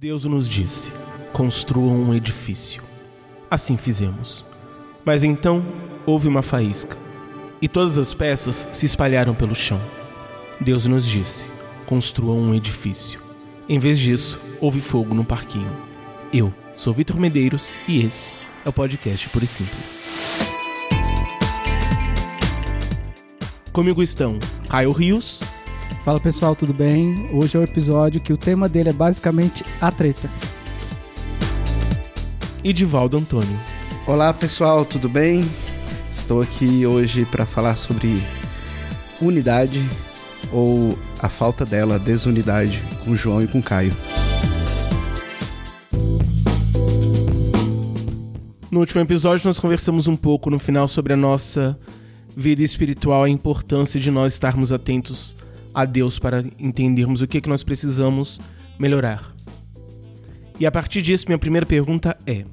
Deus nos disse: construam um edifício. Assim fizemos. Mas então houve uma faísca, e todas as peças se espalharam pelo chão. Deus nos disse: construam um edifício. Em vez disso, houve fogo no parquinho. Eu sou Vitor Medeiros e esse é o podcast Puro e Simples. Comigo estão Caio Rios. Fala pessoal, tudo bem? Hoje é o episódio que o tema dele é basicamente a treta. E Divaldo Antônio. Olá pessoal, tudo bem? Estou aqui hoje para falar sobre unidade ou a falta dela, desunidade, com João e com Caio. No último episódio, nós conversamos um pouco no final sobre a nossa vida espiritual, a importância de nós estarmos atentos a Deus para entendermos o que, é que nós precisamos melhorar. E a partir disso, minha primeira pergunta é: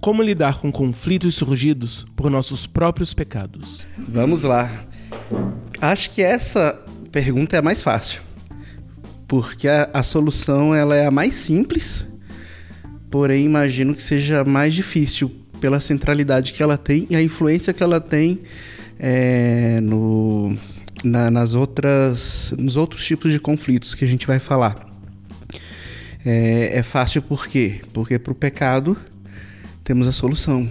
como lidar com conflitos surgidos por nossos próprios pecados? Vamos lá. Acho que essa pergunta é a mais fácil, porque a, a solução ela é a mais simples, porém imagino que seja mais difícil pela centralidade que ela tem e a influência que ela tem é, no, na, nas outras, nos outros tipos de conflitos que a gente vai falar. É, é fácil por quê? Porque para o pecado temos a solução,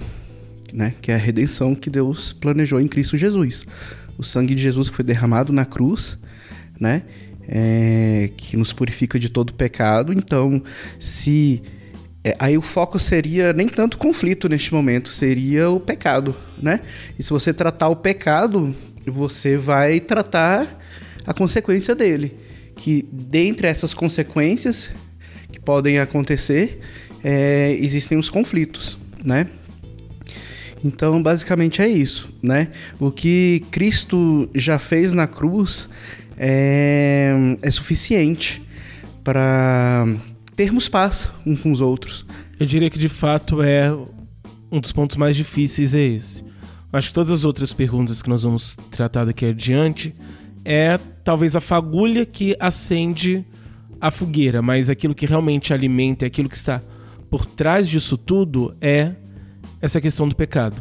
né? que é a redenção que Deus planejou em Cristo Jesus. O sangue de Jesus que foi derramado na cruz, né? É, que nos purifica de todo pecado. Então, se é, aí o foco seria nem tanto conflito neste momento, seria o pecado, né? E se você tratar o pecado, você vai tratar a consequência dele. Que dentre essas consequências que podem acontecer, é, existem os conflitos, né? Então, basicamente é isso, né? O que Cristo já fez na cruz é, é suficiente para termos paz uns com os outros. Eu diria que de fato é um dos pontos mais difíceis é esse. Acho que todas as outras perguntas que nós vamos tratar daqui adiante é talvez a fagulha que acende a fogueira, mas aquilo que realmente alimenta, aquilo que está por trás disso tudo é essa questão do pecado.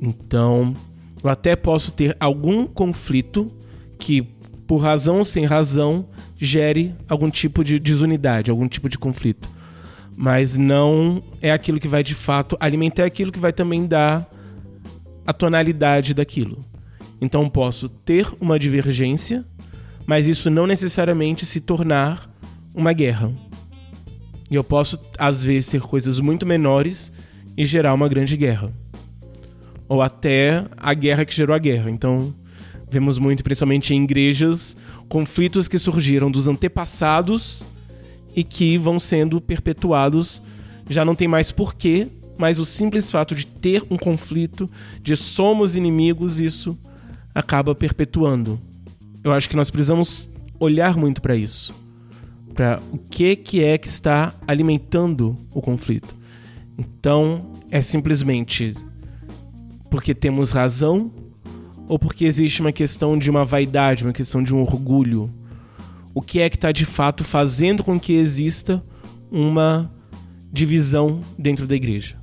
Então, eu até posso ter algum conflito que, por razão ou sem razão, gere algum tipo de desunidade, algum tipo de conflito. Mas não é aquilo que vai de fato alimentar, é aquilo que vai também dar a tonalidade daquilo. Então posso ter uma divergência, mas isso não necessariamente se tornar uma guerra. E eu posso, às vezes, ser coisas muito menores e gerar uma grande guerra. Ou até a guerra que gerou a guerra. Então, vemos muito, principalmente em igrejas, conflitos que surgiram dos antepassados e que vão sendo perpetuados. Já não tem mais porquê mas o simples fato de ter um conflito, de somos inimigos, isso acaba perpetuando. Eu acho que nós precisamos olhar muito para isso, para o que que é que está alimentando o conflito. Então, é simplesmente porque temos razão ou porque existe uma questão de uma vaidade, uma questão de um orgulho? O que é que está de fato fazendo com que exista uma divisão dentro da igreja?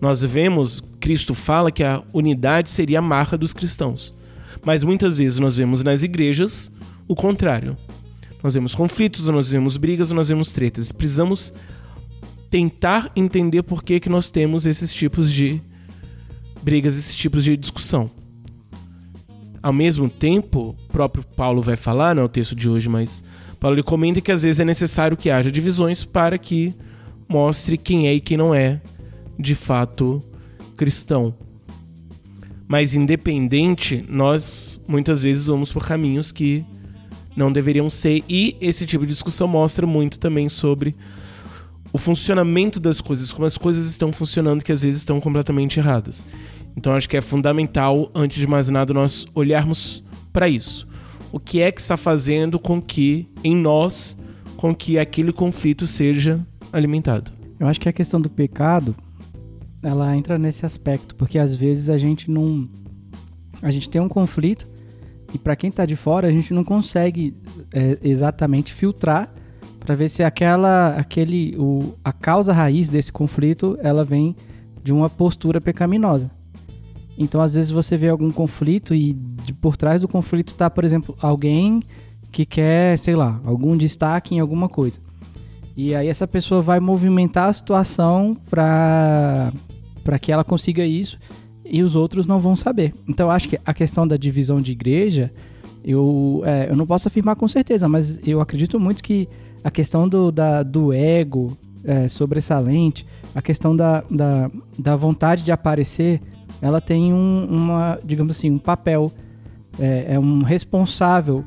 Nós vemos, Cristo fala que a unidade seria a marca dos cristãos. Mas muitas vezes nós vemos nas igrejas o contrário. Nós vemos conflitos, nós vemos brigas, nós vemos tretas. Precisamos tentar entender por que, que nós temos esses tipos de brigas, esses tipos de discussão. Ao mesmo tempo, o próprio Paulo vai falar, não é o texto de hoje, mas Paulo ele comenta que às vezes é necessário que haja divisões para que mostre quem é e quem não é de fato cristão. Mas independente, nós muitas vezes vamos por caminhos que não deveriam ser, e esse tipo de discussão mostra muito também sobre o funcionamento das coisas, como as coisas estão funcionando que às vezes estão completamente erradas. Então acho que é fundamental, antes de mais nada, nós olharmos para isso. O que é que está fazendo com que em nós, com que aquele conflito seja alimentado? Eu acho que a questão do pecado, ela entra nesse aspecto, porque às vezes a gente não. A gente tem um conflito e para quem está de fora a gente não consegue é, exatamente filtrar para ver se aquela, aquele, o, a causa raiz desse conflito, ela vem de uma postura pecaminosa. Então, às vezes você vê algum conflito e de, por trás do conflito está, por exemplo, alguém que quer, sei lá, algum destaque em alguma coisa. E aí essa pessoa vai movimentar a situação para para que ela consiga isso e os outros não vão saber. Então, acho que a questão da divisão de igreja, eu, é, eu não posso afirmar com certeza, mas eu acredito muito que a questão do, da, do ego é, sobressalente, a questão da, da, da vontade de aparecer, ela tem um, uma, digamos assim, um papel, é, é um responsável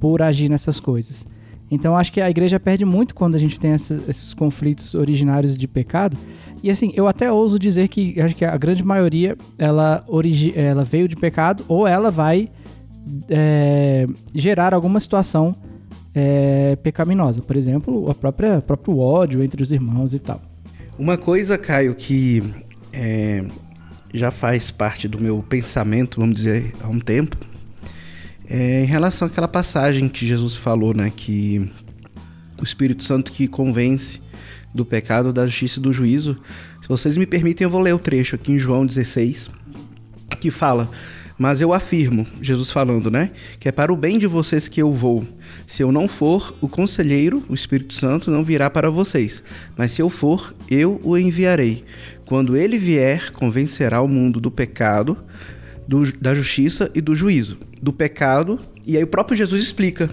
por agir nessas coisas. Então acho que a igreja perde muito quando a gente tem essa, esses conflitos originários de pecado. E assim, eu até ouso dizer que acho que a grande maioria ela, origi ela veio de pecado ou ela vai é, gerar alguma situação é, pecaminosa. Por exemplo, a própria próprio ódio entre os irmãos e tal. Uma coisa, Caio, que é, já faz parte do meu pensamento, vamos dizer, há um tempo, é, em relação àquela passagem que Jesus falou, né? Que o Espírito Santo que convence do pecado, da justiça e do juízo. Se vocês me permitem, eu vou ler o trecho aqui em João 16, que fala: Mas eu afirmo, Jesus falando, né? Que é para o bem de vocês que eu vou. Se eu não for, o conselheiro, o Espírito Santo, não virá para vocês. Mas se eu for, eu o enviarei. Quando ele vier, convencerá o mundo do pecado, do, da justiça e do juízo. Do pecado, e aí o próprio Jesus explica: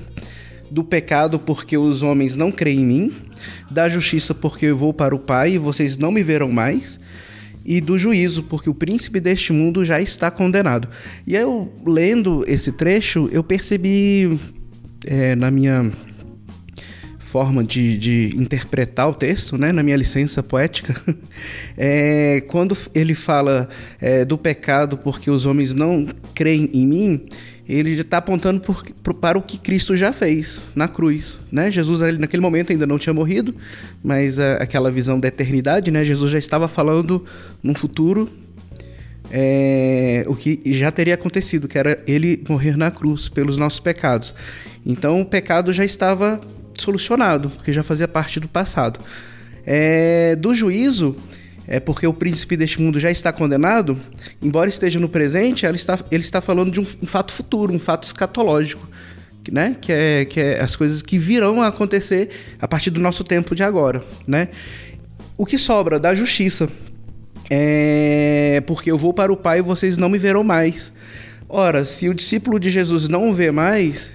do pecado, porque os homens não creem em mim, da justiça, porque eu vou para o Pai e vocês não me verão mais, e do juízo, porque o príncipe deste mundo já está condenado. E eu, lendo esse trecho, eu percebi é, na minha forma de, de, interpretar o texto, né, na minha licença poética, é, quando ele fala é, do pecado porque os homens não creem em mim, ele está apontando por, para o que Cristo já fez na cruz, né? Jesus naquele momento ainda não tinha morrido, mas a, aquela visão da eternidade, né? Jesus já estava falando num futuro é, o que já teria acontecido, que era ele morrer na cruz pelos nossos pecados. Então o pecado já estava solucionado, porque já fazia parte do passado. É, do juízo, é porque o príncipe deste mundo já está condenado, embora esteja no presente, ele está, ele está falando de um, um fato futuro, um fato escatológico, né? Que é, que é as coisas que virão a acontecer a partir do nosso tempo de agora, né? O que sobra da justiça é porque eu vou para o Pai e vocês não me verão mais. Ora, se o discípulo de Jesus não o vê mais,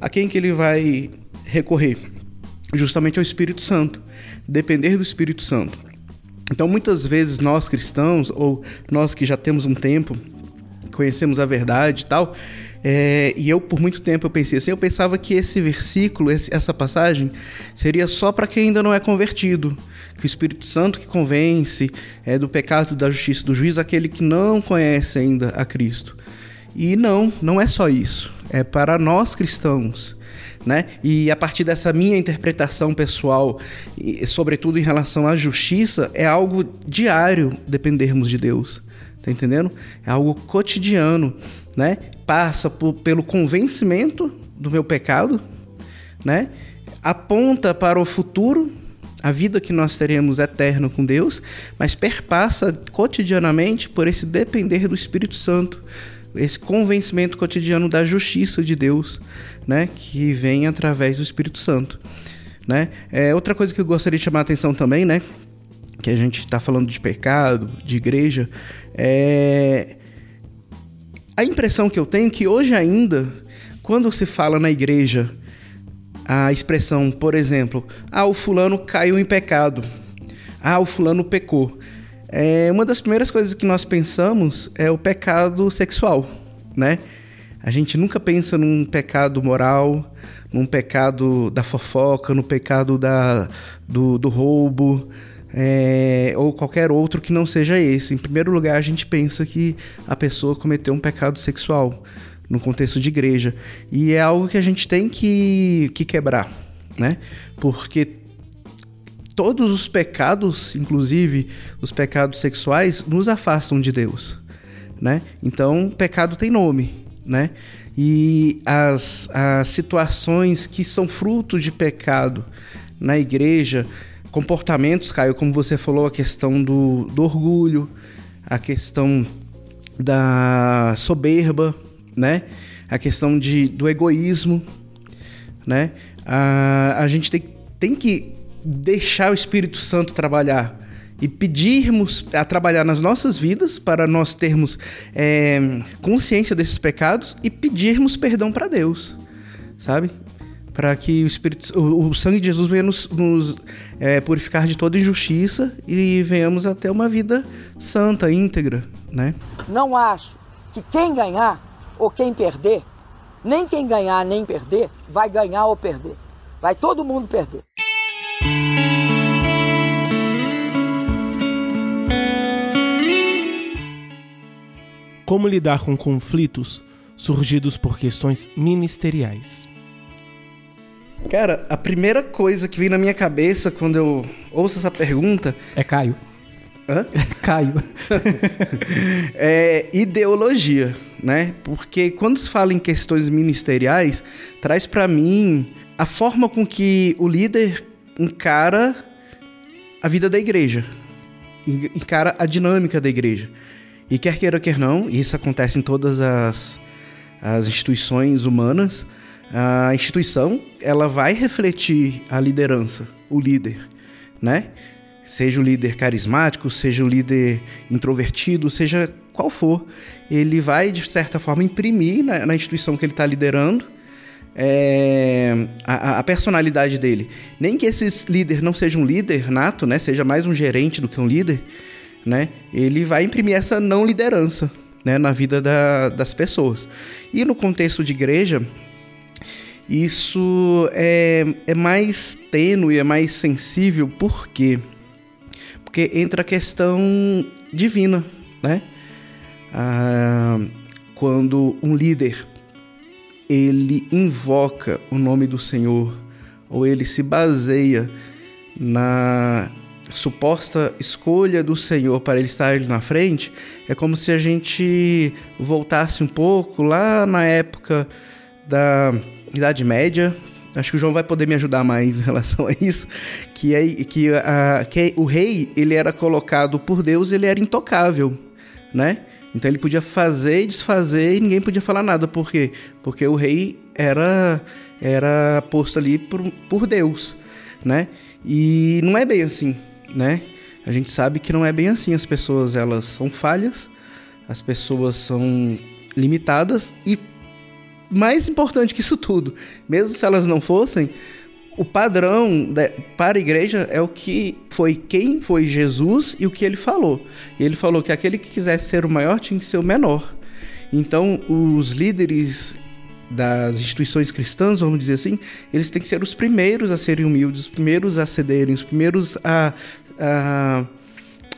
a quem que ele vai recorrer? Justamente ao Espírito Santo. Depender do Espírito Santo. Então, muitas vezes nós cristãos, ou nós que já temos um tempo, conhecemos a verdade e tal, é, e eu por muito tempo eu pensei assim, eu pensava que esse versículo, esse, essa passagem, seria só para quem ainda não é convertido, que o Espírito Santo que convence é, do pecado, da justiça, do juízo, aquele que não conhece ainda a Cristo. E não, não é só isso. É para nós cristãos. Né? E a partir dessa minha interpretação pessoal, sobretudo em relação à justiça, é algo diário dependermos de Deus. Tá entendendo? É algo cotidiano, né? Passa por, pelo convencimento do meu pecado, né? Aponta para o futuro, a vida que nós teremos eterno com Deus, mas perpassa cotidianamente por esse depender do Espírito Santo esse convencimento cotidiano da justiça de Deus, né, que vem através do Espírito Santo, né? É outra coisa que eu gostaria de chamar a atenção também, né, que a gente está falando de pecado, de igreja, é a impressão que eu tenho é que hoje ainda, quando se fala na igreja a expressão, por exemplo, ah, o fulano caiu em pecado, ah, o fulano pecou. É, uma das primeiras coisas que nós pensamos é o pecado sexual, né? A gente nunca pensa num pecado moral, num pecado da fofoca, no pecado da, do, do roubo, é, ou qualquer outro que não seja esse. Em primeiro lugar, a gente pensa que a pessoa cometeu um pecado sexual no contexto de igreja. E é algo que a gente tem que, que quebrar, né? Porque todos os pecados, inclusive os pecados sexuais, nos afastam de Deus, né? Então, pecado tem nome, né? e as, as situações que são fruto de pecado na igreja, comportamentos, Caio, como você falou, a questão do, do orgulho, a questão da soberba, né? A questão de, do egoísmo, né? A, a gente tem, tem que deixar o Espírito Santo trabalhar e pedirmos a trabalhar nas nossas vidas para nós termos é, consciência desses pecados e pedirmos perdão para Deus, sabe? Para que o Espírito, o, o, sangue de Jesus venha nos, nos é, purificar de toda injustiça e venhamos até uma vida santa, íntegra, né? Não acho que quem ganhar ou quem perder, nem quem ganhar nem perder, vai ganhar ou perder. Vai todo mundo perder. Como lidar com conflitos surgidos por questões ministeriais? Cara, a primeira coisa que vem na minha cabeça quando eu ouço essa pergunta. É Caio. Hã? É Caio. é ideologia, né? Porque quando se fala em questões ministeriais, traz para mim a forma com que o líder encara a vida da igreja, encara a dinâmica da igreja. E quer queira, quer não, isso acontece em todas as, as instituições humanas, a instituição ela vai refletir a liderança, o líder, né? Seja o líder carismático, seja o líder introvertido, seja qual for, ele vai de certa forma imprimir na, na instituição que ele está liderando é, a, a, personalidade dele. Nem que esse líder não seja um líder nato, né? Seja mais um gerente do que um líder, né? Ele vai imprimir essa não liderança, né? Na vida da, das pessoas. E no contexto de igreja, isso é, é mais tênue, é mais sensível, por quê? Porque entra a questão divina, né? Ah, quando um líder ele invoca o nome do Senhor ou ele se baseia na suposta escolha do Senhor para ele estar ali na frente, é como se a gente voltasse um pouco lá na época da Idade Média. Acho que o João vai poder me ajudar mais em relação a isso, que é que, a, que o rei ele era colocado por Deus, ele era intocável, né? Então ele podia fazer e desfazer e ninguém podia falar nada, por quê? Porque o rei era era posto ali por, por Deus, né? E não é bem assim né? A gente sabe que não é bem assim. As pessoas elas são falhas, as pessoas são limitadas e mais importante que isso tudo, mesmo se elas não fossem, o padrão de, para a igreja é o que foi quem foi Jesus e o que ele falou. E ele falou que aquele que quisesse ser o maior tinha que ser o menor. Então, os líderes das instituições cristãs, vamos dizer assim, eles têm que ser os primeiros a serem humildes, os primeiros a cederem, os primeiros a, a,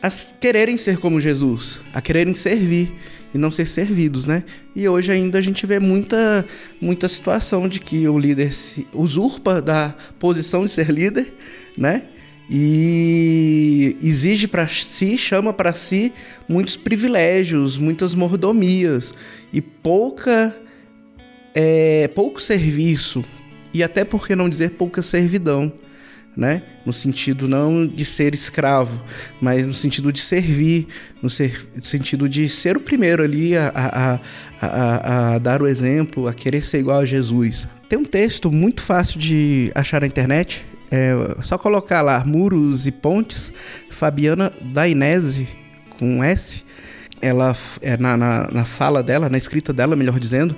a quererem ser como Jesus, a quererem servir e não ser servidos, né? E hoje ainda a gente vê muita, muita situação de que o líder se usurpa da posição de ser líder, né? E exige para si, chama para si muitos privilégios, muitas mordomias e pouca é, pouco serviço e até por que não dizer pouca servidão, né? No sentido não de ser escravo, mas no sentido de servir, no, ser, sentido de ser o primeiro ali a, a, a, a, dar o exemplo, a querer ser igual a Jesus. Tem um texto muito fácil de achar na internet, é só colocar lá Muros e Pontes, Fabiana Dainese, com S, ela é na, na, na fala dela, na escrita dela, melhor dizendo,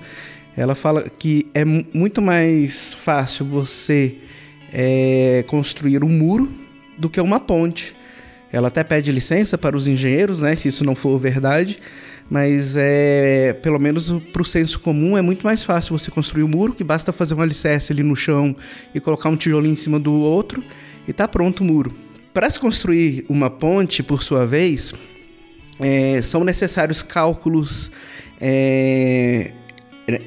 ela fala que é muito mais fácil você é, construir um muro do que uma ponte. Ela até pede licença para os engenheiros, né, se isso não for verdade, mas é, pelo menos para o senso comum é muito mais fácil você construir um muro, que basta fazer um alicerce ali no chão e colocar um tijolinho em cima do outro e tá pronto o muro. Para se construir uma ponte, por sua vez, é, são necessários cálculos, é,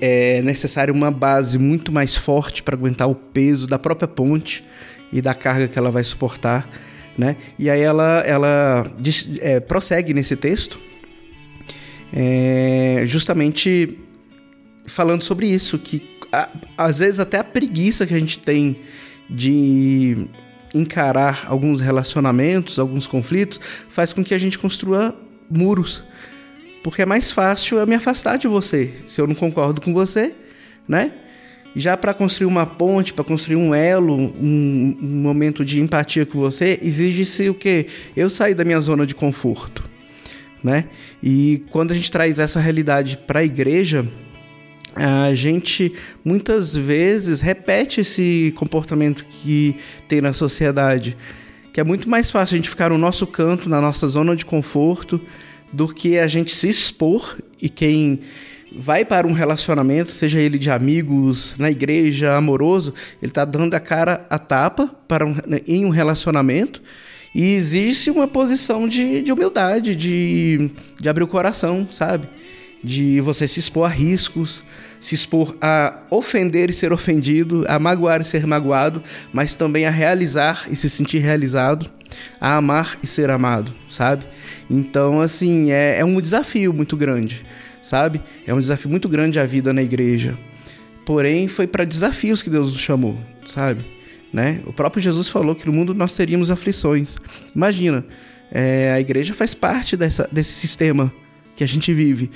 é necessário uma base muito mais forte para aguentar o peso da própria ponte e da carga que ela vai suportar, né? E aí ela, ela é, prossegue nesse texto, é, justamente falando sobre isso, que a, às vezes até a preguiça que a gente tem de encarar alguns relacionamentos, alguns conflitos, faz com que a gente construa muros. Porque é mais fácil eu me afastar de você, se eu não concordo com você, né? Já para construir uma ponte, para construir um elo, um, um, momento de empatia com você, exige-se o quê? Eu sair da minha zona de conforto, né? E quando a gente traz essa realidade para a igreja, a gente muitas vezes repete esse comportamento que tem na sociedade, que é muito mais fácil a gente ficar no nosso canto, na nossa zona de conforto, do que a gente se expor e quem vai para um relacionamento, seja ele de amigos, na igreja, amoroso, ele está dando a cara a tapa para um, em um relacionamento e existe uma posição de, de humildade, de, de abrir o coração, sabe? De você se expor a riscos, se expor a ofender e ser ofendido, a magoar e ser magoado, mas também a realizar e se sentir realizado, a amar e ser amado, sabe? Então, assim, é, é um desafio muito grande sabe? É um desafio muito grande a vida na igreja. Porém, foi para desafios que Deus nos chamou, sabe? Né? O próprio Jesus falou que no mundo nós teríamos aflições. Imagina, é, a igreja faz parte dessa, desse sistema que a gente vive.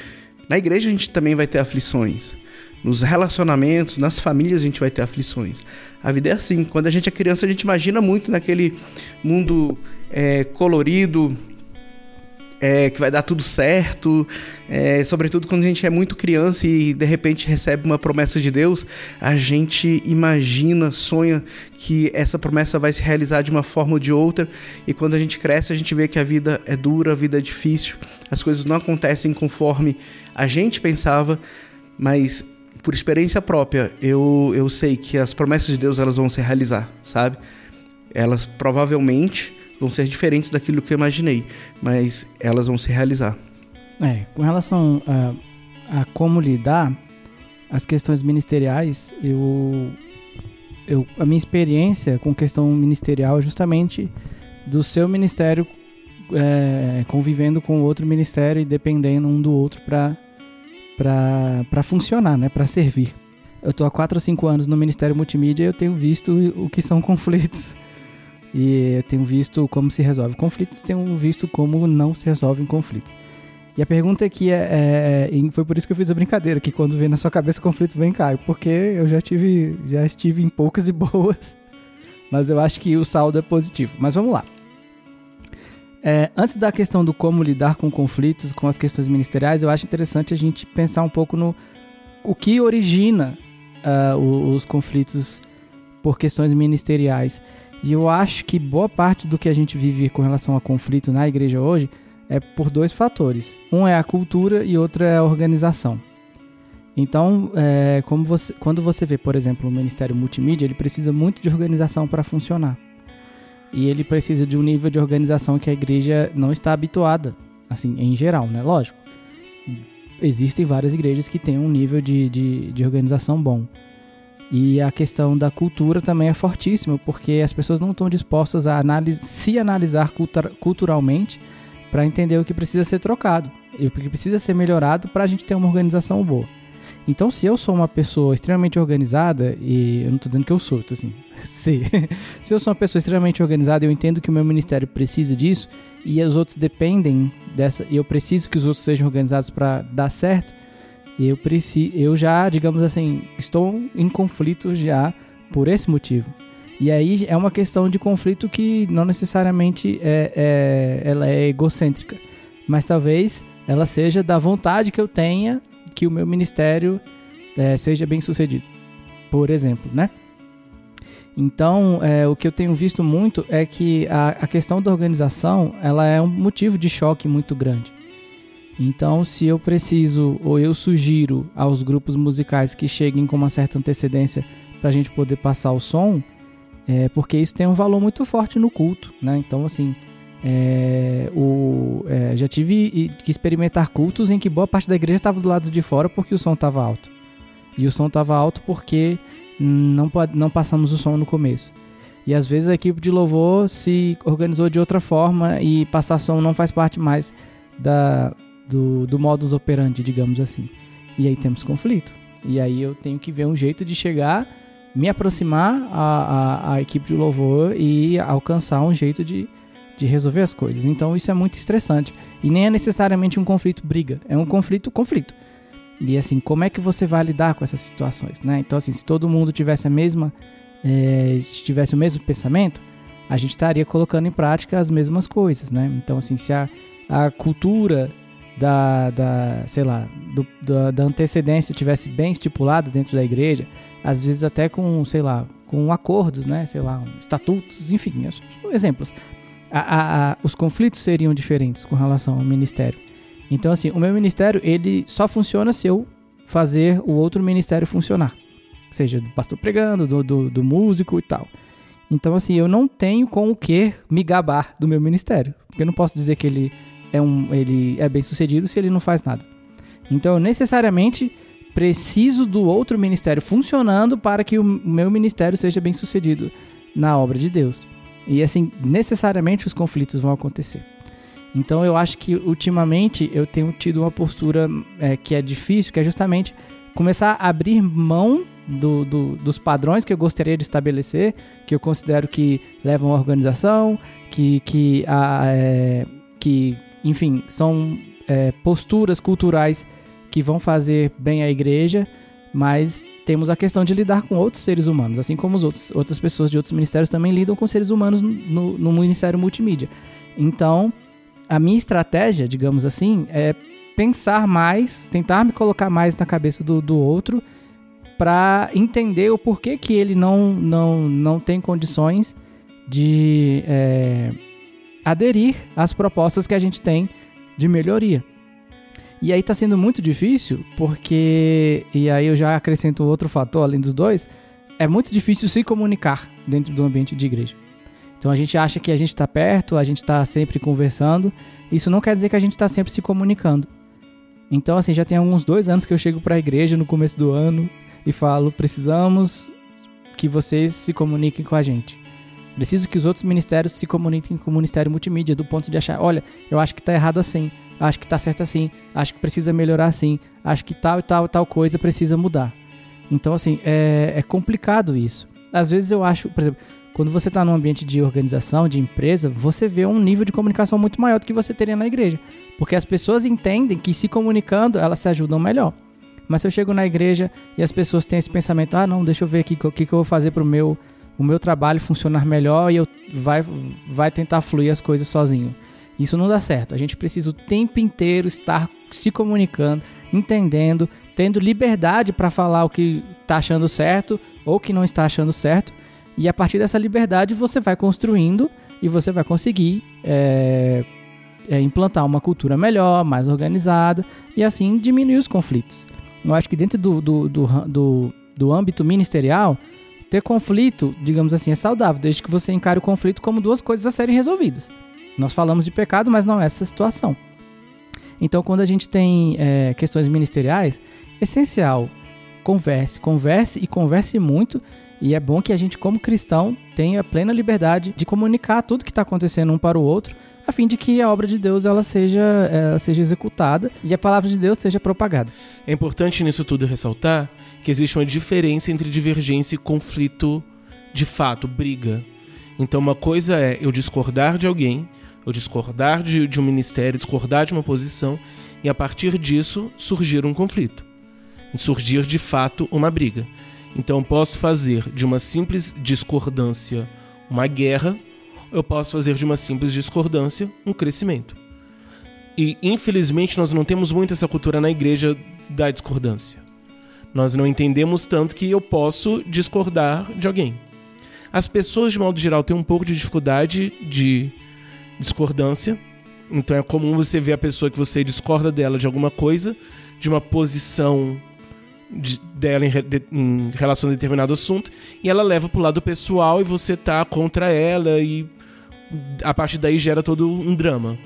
Na igreja a gente também vai ter aflições. Nos relacionamentos, nas famílias a gente vai ter aflições. A vida é assim. Quando a gente é criança, a gente imagina muito naquele mundo é, colorido, é, que vai dar tudo certo, é, sobretudo quando a gente é muito criança e de repente recebe uma promessa de Deus, a gente imagina, sonha que essa promessa vai se realizar de uma forma ou de outra, e quando a gente cresce, a gente vê que a vida é dura, a vida é difícil, as coisas não acontecem conforme a gente pensava, mas por experiência própria, eu, eu sei que as promessas de Deus elas vão se realizar, sabe? Elas provavelmente vão ser diferentes daquilo que eu imaginei, mas elas vão se realizar. É, com relação a, a como lidar, as questões ministeriais, eu, eu, a minha experiência com questão ministerial é justamente do seu ministério é, convivendo com outro ministério e dependendo um do outro para funcionar, né, para servir. Eu estou há 4 ou 5 anos no Ministério Multimídia e eu tenho visto o que são conflitos e tenho visto como se resolve conflitos, tenho visto como não se resolvem conflitos. E a pergunta aqui é, é, foi por isso que eu fiz a brincadeira, que quando vem na sua cabeça conflito vem Caio, porque eu já tive, já estive em poucas e boas, mas eu acho que o saldo é positivo. Mas vamos lá. É, antes da questão do como lidar com conflitos, com as questões ministeriais, eu acho interessante a gente pensar um pouco no o que origina uh, os conflitos por questões ministeriais. E eu acho que boa parte do que a gente vive com relação a conflito na igreja hoje é por dois fatores. Um é a cultura e outro é a organização. Então, é, você, quando você vê, por exemplo, o Ministério Multimídia, ele precisa muito de organização para funcionar. E ele precisa de um nível de organização que a igreja não está habituada, assim, em geral, né? Lógico. Existem várias igrejas que têm um nível de, de, de organização bom. E a questão da cultura também é fortíssima, porque as pessoas não estão dispostas a analis se analisar cultura culturalmente para entender o que precisa ser trocado e o que precisa ser melhorado para a gente ter uma organização boa. Então, se eu sou uma pessoa extremamente organizada, e eu não estou dizendo que eu sou, assim, se, se eu sou uma pessoa extremamente organizada, eu entendo que o meu ministério precisa disso e os outros dependem dessa, e eu preciso que os outros sejam organizados para dar certo, eu preciso, eu já, digamos assim, estou em conflito já por esse motivo. E aí é uma questão de conflito que não necessariamente é, é, ela é egocêntrica, mas talvez ela seja da vontade que eu tenha que o meu ministério é, seja bem sucedido, por exemplo, né? Então, é, o que eu tenho visto muito é que a, a questão da organização ela é um motivo de choque muito grande. Então, se eu preciso ou eu sugiro aos grupos musicais que cheguem com uma certa antecedência para a gente poder passar o som, é porque isso tem um valor muito forte no culto, né? Então, assim, é, o, é, já tive que experimentar cultos em que boa parte da igreja estava do lado de fora porque o som estava alto. E o som estava alto porque não, não passamos o som no começo. E às vezes a equipe de louvor se organizou de outra forma e passar som não faz parte mais da, do, do modus operandi, digamos assim. E aí temos conflito. E aí eu tenho que ver um jeito de chegar, me aproximar à, à, à equipe de louvor e alcançar um jeito de, de resolver as coisas. Então isso é muito estressante. E nem é necessariamente um conflito briga, é um conflito conflito. E assim, como é que você vai lidar com essas situações, né? Então assim, se todo mundo tivesse a mesma é, tivesse o mesmo pensamento, a gente estaria colocando em prática as mesmas coisas, né? Então assim, se a, a cultura da, da sei lá, do, da, da antecedência tivesse bem estipulada dentro da igreja, às vezes até com, sei lá, com acordos, né? Sei lá, estatutos, enfim, exemplos a, a, a, os conflitos seriam diferentes com relação ao ministério. Então, assim, o meu ministério, ele só funciona se eu fazer o outro ministério funcionar. Seja do pastor pregando, do, do, do músico e tal. Então, assim, eu não tenho com o que me gabar do meu ministério. Porque eu não posso dizer que ele é, um, ele é bem sucedido se ele não faz nada. Então, eu necessariamente preciso do outro ministério funcionando para que o meu ministério seja bem sucedido na obra de Deus. E assim, necessariamente os conflitos vão acontecer. Então eu acho que ultimamente eu tenho tido uma postura é, que é difícil, que é justamente começar a abrir mão do, do, dos padrões que eu gostaria de estabelecer, que eu considero que levam à organização, que, que, a, é, que enfim, são é, posturas culturais que vão fazer bem à igreja, mas temos a questão de lidar com outros seres humanos, assim como os outros, outras pessoas de outros ministérios também lidam com seres humanos no, no Ministério Multimídia. Então, a minha estratégia, digamos assim, é pensar mais, tentar me colocar mais na cabeça do, do outro para entender o porquê que ele não, não, não tem condições de é, aderir às propostas que a gente tem de melhoria. E aí tá sendo muito difícil, porque. E aí eu já acrescento outro fator além dos dois. É muito difícil se comunicar dentro do ambiente de igreja. Então a gente acha que a gente está perto, a gente está sempre conversando. Isso não quer dizer que a gente está sempre se comunicando. Então, assim, já tem alguns dois anos que eu chego para a igreja no começo do ano e falo: precisamos que vocês se comuniquem com a gente. Preciso que os outros ministérios se comuniquem com o Ministério Multimídia, do ponto de achar: olha, eu acho que está errado assim acho que tá certo assim, acho que precisa melhorar assim, acho que tal e tal e tal coisa precisa mudar. Então, assim, é, é complicado isso. Às vezes eu acho, por exemplo, quando você está num ambiente de organização, de empresa, você vê um nível de comunicação muito maior do que você teria na igreja. Porque as pessoas entendem que se comunicando, elas se ajudam melhor. Mas se eu chego na igreja e as pessoas têm esse pensamento, ah, não, deixa eu ver aqui o que, que eu vou fazer para o meu, o meu trabalho funcionar melhor e eu vai, vai tentar fluir as coisas sozinho. Isso não dá certo. A gente precisa o tempo inteiro estar se comunicando, entendendo, tendo liberdade para falar o que está achando certo ou que não está achando certo. E a partir dessa liberdade você vai construindo e você vai conseguir é, é, implantar uma cultura melhor, mais organizada e assim diminuir os conflitos. Eu acho que dentro do, do, do, do, do âmbito ministerial, ter conflito, digamos assim, é saudável, desde que você encare o conflito como duas coisas a serem resolvidas. Nós falamos de pecado, mas não é essa situação. Então, quando a gente tem é, questões ministeriais, é essencial converse, converse e converse muito. E é bom que a gente, como cristão, tenha plena liberdade de comunicar tudo que está acontecendo um para o outro, a fim de que a obra de Deus ela seja, ela seja executada e a palavra de Deus seja propagada. É importante nisso tudo ressaltar que existe uma diferença entre divergência e conflito de fato, briga. Então, uma coisa é eu discordar de alguém, eu discordar de, de um ministério, discordar de uma posição, e a partir disso surgir um conflito. Surgir de fato uma briga. Então posso fazer de uma simples discordância uma guerra, eu posso fazer de uma simples discordância um crescimento. E infelizmente nós não temos muito essa cultura na igreja da discordância. Nós não entendemos tanto que eu posso discordar de alguém. As pessoas, de modo geral, têm um pouco de dificuldade de discordância. Então é comum você ver a pessoa que você discorda dela de alguma coisa, de uma posição de, dela em, de, em, relação a determinado assunto, e ela leva pro lado pessoal e você tá contra ela e a partir daí gera todo um drama.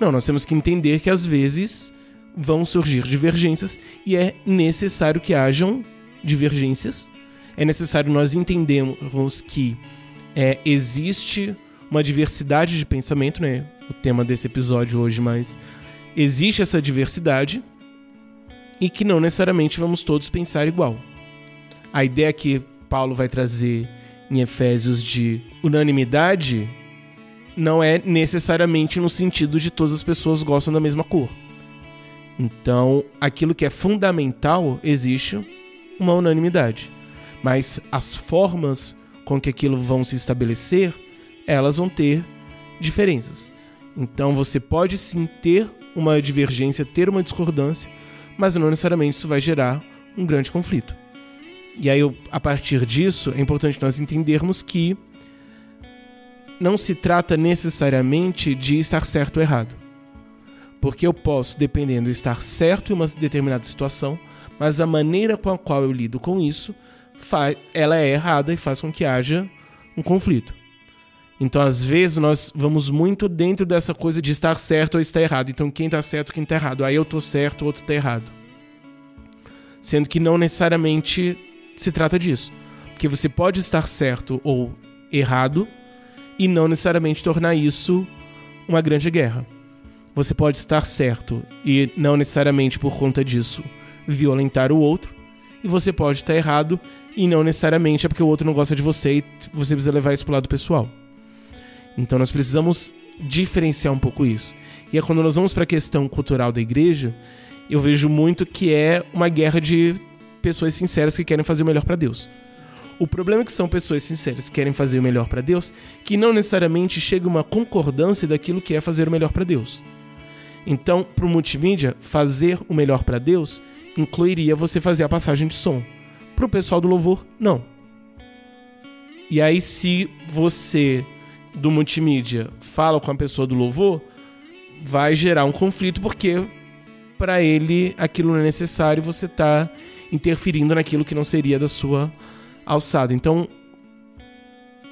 Não, nós temos que entender que às vezes vão surgir divergências e é necessário que hajam divergências. É necessário nós entendermos que é, existe uma diversidade de pensamento, né? O tema desse episódio hoje, mas existe essa diversidade e que não necessariamente vamos todos pensar igual. A ideia que Paulo vai trazer em Efésios de unanimidade não é necessariamente no sentido de todas as pessoas gostam da mesma cor. Então, aquilo que é fundamental existe uma unanimidade, mas as formas com que aquilo vão se estabelecer, elas vão ter diferenças. Então, você pode sim ter uma divergência, ter uma discordância, mas não necessariamente isso vai gerar um grande conflito. E aí, a partir disso, é importante nós entendermos que não se trata necessariamente de estar certo ou errado. Porque eu posso, dependendo, estar certo em uma determinada situação, mas a maneira com a qual eu lido com isso, ela é errada e faz com que haja um conflito. Então, às vezes, nós vamos muito dentro dessa coisa de estar certo ou estar errado. Então, quem está certo, quem está errado. Aí eu estou certo, o outro está errado. Sendo que não necessariamente se trata disso. Porque você pode estar certo ou errado e não necessariamente tornar isso uma grande guerra. Você pode estar certo e não necessariamente por conta disso violentar o outro, e você pode estar errado e não necessariamente é porque o outro não gosta de você e você precisa levar isso pro lado pessoal. Então nós precisamos diferenciar um pouco isso. E é quando nós vamos para a questão cultural da igreja, eu vejo muito que é uma guerra de pessoas sinceras que querem fazer o melhor para Deus. O problema é que são pessoas sinceras que querem fazer o melhor para Deus, que não necessariamente chega uma concordância daquilo que é fazer o melhor para Deus. Então, para o multimídia, fazer o melhor para Deus incluiria você fazer a passagem de som. Para o pessoal do louvor, não. E aí, se você do multimídia fala com a pessoa do louvor, vai gerar um conflito porque para ele aquilo não é necessário, você está interferindo naquilo que não seria da sua alçada. Então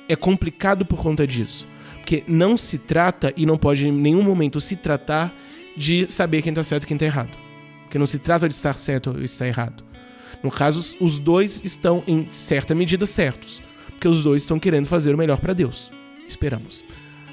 é complicado por conta disso, porque não se trata e não pode em nenhum momento se tratar de saber quem está certo e quem está errado, porque não se trata de estar certo ou estar errado. No caso, os dois estão em certa medida certos, porque os dois estão querendo fazer o melhor para Deus. Esperamos.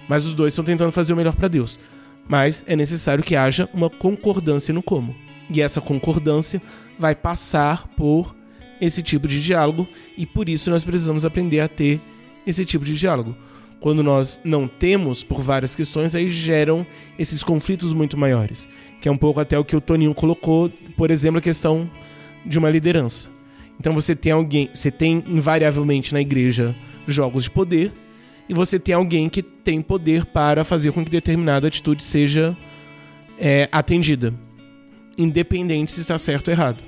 Mas os dois estão tentando fazer o melhor para Deus. Mas é necessário que haja uma concordância no como. E essa concordância vai passar por esse tipo de diálogo e por isso nós precisamos aprender a ter esse tipo de diálogo. Quando nós não temos, por várias questões, aí geram esses conflitos muito maiores. Que é um pouco até o que o Toninho colocou, por exemplo, a questão de uma liderança. Então você tem alguém, você tem invariavelmente na igreja jogos de poder, e você tem alguém que tem poder para fazer com que determinada atitude seja é, atendida, independente se está certo ou errado.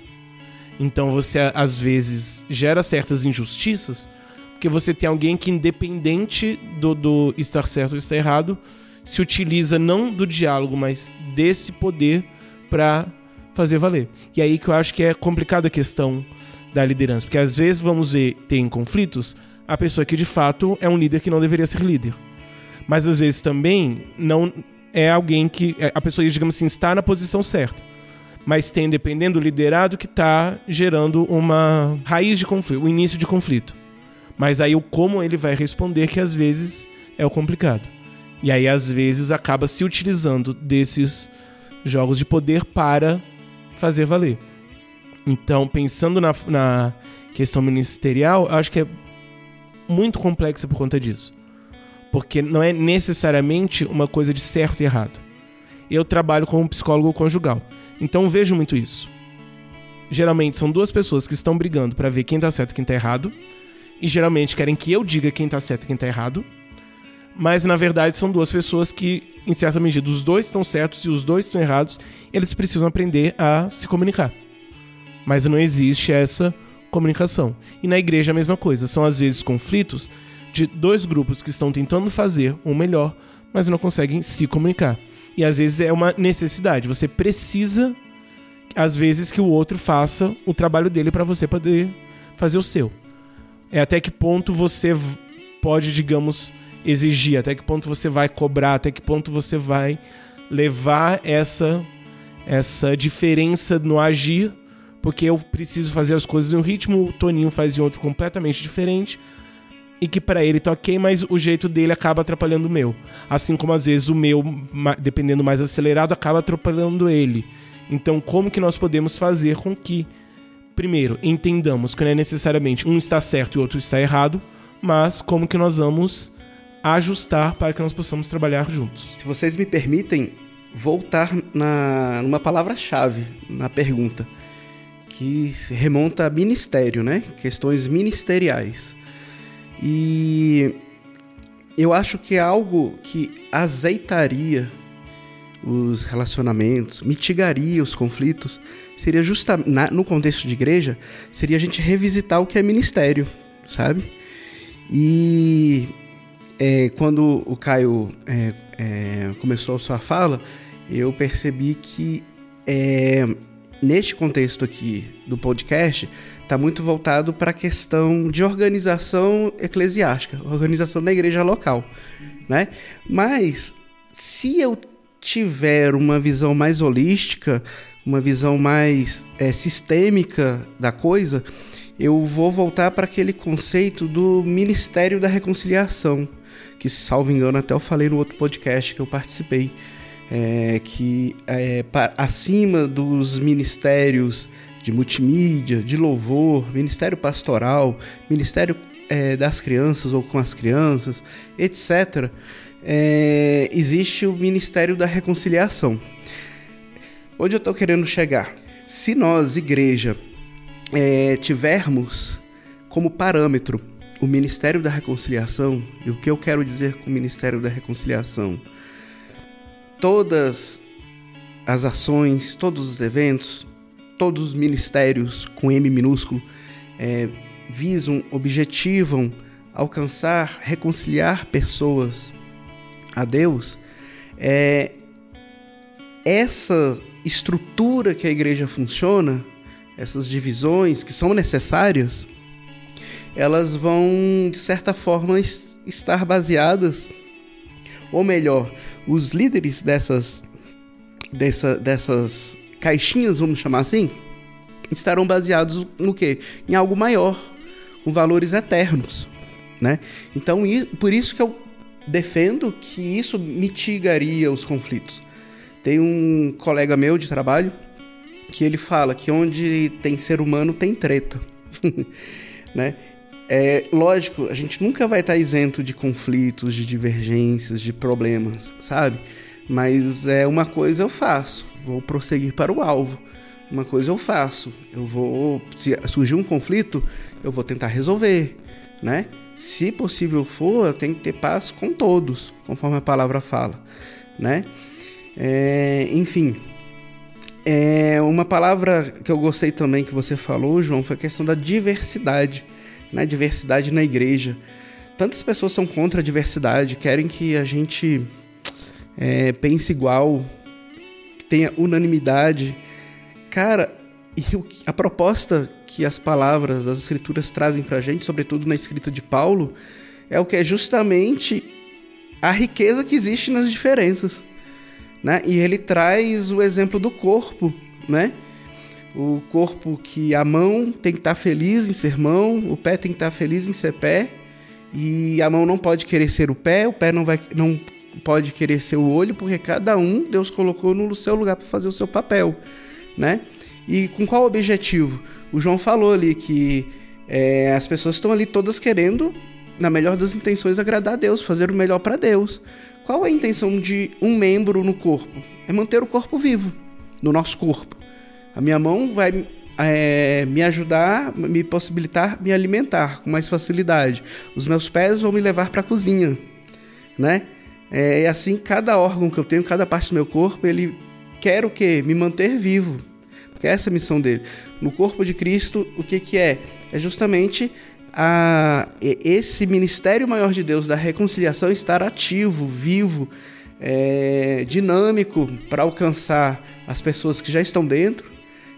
Então você às vezes gera certas injustiças, porque você tem alguém que, independente do, do estar certo ou estar errado, se utiliza não do diálogo, mas desse poder para fazer valer. E aí que eu acho que é complicada a questão da liderança, porque às vezes vamos ver, tem conflitos, a pessoa que de fato é um líder que não deveria ser líder. Mas às vezes também não é alguém que. É, a pessoa, digamos assim, está na posição certa. Mas tem, dependendo do liderado, que está gerando uma raiz de conflito, o início de conflito. Mas aí o como ele vai responder, que às vezes é o complicado. E aí, às vezes, acaba se utilizando desses jogos de poder para fazer valer. Então, pensando na, na questão ministerial, acho que é muito complexa por conta disso. Porque não é necessariamente uma coisa de certo e errado. Eu trabalho como psicólogo conjugal, então vejo muito isso. Geralmente são duas pessoas que estão brigando para ver quem tá certo e quem tá errado, e geralmente querem que eu diga quem tá certo e quem tá errado, mas na verdade são duas pessoas que, em certa medida, os dois estão certos e os dois estão errados, eles precisam aprender a se comunicar. Mas não existe essa comunicação. E na igreja a mesma coisa. São às vezes conflitos de dois grupos que estão tentando fazer o melhor, mas não conseguem se comunicar. E às vezes é uma necessidade. Você precisa, às vezes, que o outro faça o trabalho dele para você poder fazer o seu. É até que ponto você pode, digamos, exigir, até que ponto você vai cobrar, até que ponto você vai levar essa essa diferença no agir porque eu preciso fazer as coisas em um ritmo, o Toninho faz em outro completamente diferente. E que para ele tá ok, mas o jeito dele acaba atrapalhando o meu. Assim como às vezes o meu, dependendo mais acelerado, acaba atrapalhando ele. Então, como que nós podemos fazer com que, primeiro, entendamos que não é necessariamente um está certo e o outro está errado, mas como que nós vamos ajustar para que nós possamos trabalhar juntos? Se vocês me permitem voltar na numa palavra-chave na pergunta, que remonta a ministério, né? Questões ministeriais. E eu acho que é algo que azeitaria os relacionamentos, mitigaria os conflitos, seria justamente no contexto de igreja, seria a gente revisitar o que é ministério, sabe? E é, quando o Caio é, é, começou a sua fala, eu percebi que é, neste contexto aqui do podcast está muito voltado para a questão de organização eclesiástica, organização da igreja local, né? Mas se eu tiver uma visão mais holística, uma visão mais é, sistêmica da coisa, eu vou voltar para aquele conceito do Ministério da Reconciliação, que, salvo engano, até eu falei no outro podcast que eu participei, é, que é, acima dos ministérios de multimídia, de louvor, ministério pastoral, ministério é, das crianças ou com as crianças, etc., é, existe o Ministério da Reconciliação. Onde eu estou querendo chegar? Se nós, igreja, é, tivermos como parâmetro o Ministério da Reconciliação, e o que eu quero dizer com o Ministério da Reconciliação? Todas as ações, todos os eventos, todos os ministérios com M minúsculo é, visam, objetivam alcançar, reconciliar pessoas a Deus, é essa estrutura que a igreja funciona, essas divisões que são necessárias, elas vão de certa forma estar baseadas, ou melhor, os líderes dessas dessa, dessas caixinhas, vamos chamar assim, estarão baseados no que? Em algo maior, com valores eternos, né? Então, por isso que eu defendo que isso mitigaria os conflitos. Tem um colega meu de trabalho que ele fala que onde tem ser humano tem treta, né? É lógico, a gente nunca vai estar isento de conflitos, de divergências, de problemas, sabe? Mas é uma coisa eu faço, vou prosseguir para o alvo. Uma coisa eu faço, eu vou se surgir um conflito, eu vou tentar resolver, né? Se possível for, eu tenho que ter paz com todos, conforme a palavra fala, né? É, enfim, é, uma palavra que eu gostei também que você falou, João, foi a questão da diversidade, né? Diversidade na igreja. Tantas pessoas são contra a diversidade, querem que a gente é, pense igual, tenha unanimidade. Cara, a proposta que as palavras, as escrituras trazem para a gente, sobretudo na escrita de Paulo, é o que é justamente a riqueza que existe nas diferenças. Né? E ele traz o exemplo do corpo, né? O corpo que a mão tem que estar tá feliz em ser mão, o pé tem que estar tá feliz em ser pé, e a mão não pode querer ser o pé, o pé não vai não pode querer ser o olho, porque cada um Deus colocou no seu lugar para fazer o seu papel, né? E com qual objetivo? O João falou ali que é, as pessoas estão ali todas querendo, na melhor das intenções, agradar a Deus, fazer o melhor para Deus. Qual a intenção de um membro no corpo? É manter o corpo vivo, no nosso corpo. A minha mão vai é, me ajudar, me possibilitar me alimentar com mais facilidade. Os meus pés vão me levar para a cozinha, né? É assim, cada órgão que eu tenho, cada parte do meu corpo, ele quer o quê? Me manter vivo. Porque essa é a missão dele. No corpo de Cristo, o que, que é? É justamente a, esse ministério maior de Deus da reconciliação estar ativo, vivo, é, dinâmico para alcançar as pessoas que já estão dentro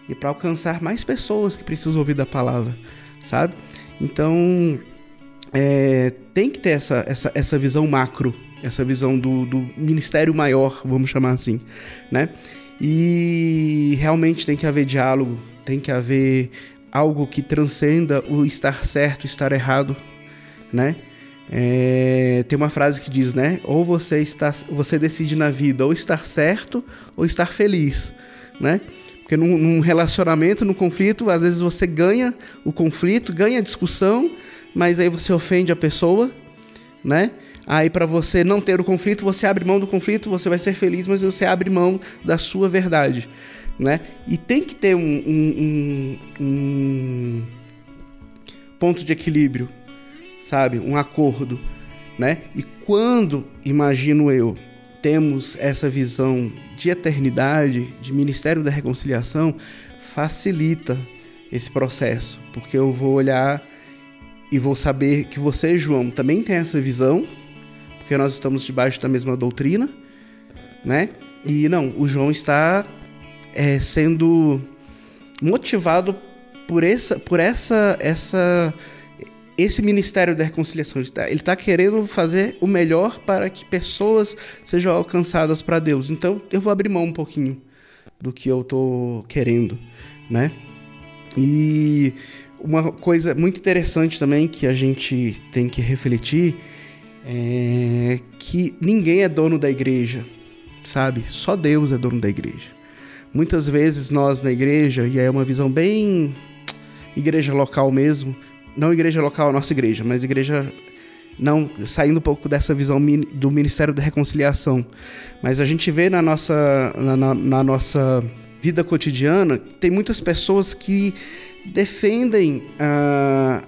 e para alcançar mais pessoas que precisam ouvir da palavra, sabe? Então, é, tem que ter essa, essa, essa visão macro, essa visão do, do ministério maior, vamos chamar assim, né? E realmente tem que haver diálogo, tem que haver algo que transcenda o estar certo, estar errado, né? É, tem uma frase que diz, né? Ou você está, você decide na vida ou estar certo ou estar feliz, né? Porque num, num relacionamento, num conflito, às vezes você ganha o conflito, ganha a discussão, mas aí você ofende a pessoa, né? Aí para você não ter o conflito, você abre mão do conflito, você vai ser feliz, mas você abre mão da sua verdade, né? E tem que ter um, um, um, um ponto de equilíbrio, sabe? Um acordo, né? E quando, imagino eu, temos essa visão de eternidade, de ministério da reconciliação, facilita esse processo, porque eu vou olhar e vou saber que você, João, também tem essa visão, porque nós estamos debaixo da mesma doutrina, né? E não, o João está é, sendo motivado por essa, por essa, essa esse ministério da reconciliação. Ele está querendo fazer o melhor para que pessoas sejam alcançadas para Deus. Então eu vou abrir mão um pouquinho do que eu estou querendo, né? E uma coisa muito interessante também que a gente tem que refletir é que ninguém é dono da igreja, sabe? Só Deus é dono da igreja. Muitas vezes nós na igreja, e é uma visão bem igreja local mesmo, não igreja local, a nossa igreja, mas igreja não saindo um pouco dessa visão do Ministério da Reconciliação, mas a gente vê na nossa, na, na, na nossa vida cotidiana tem muitas pessoas que defendem a,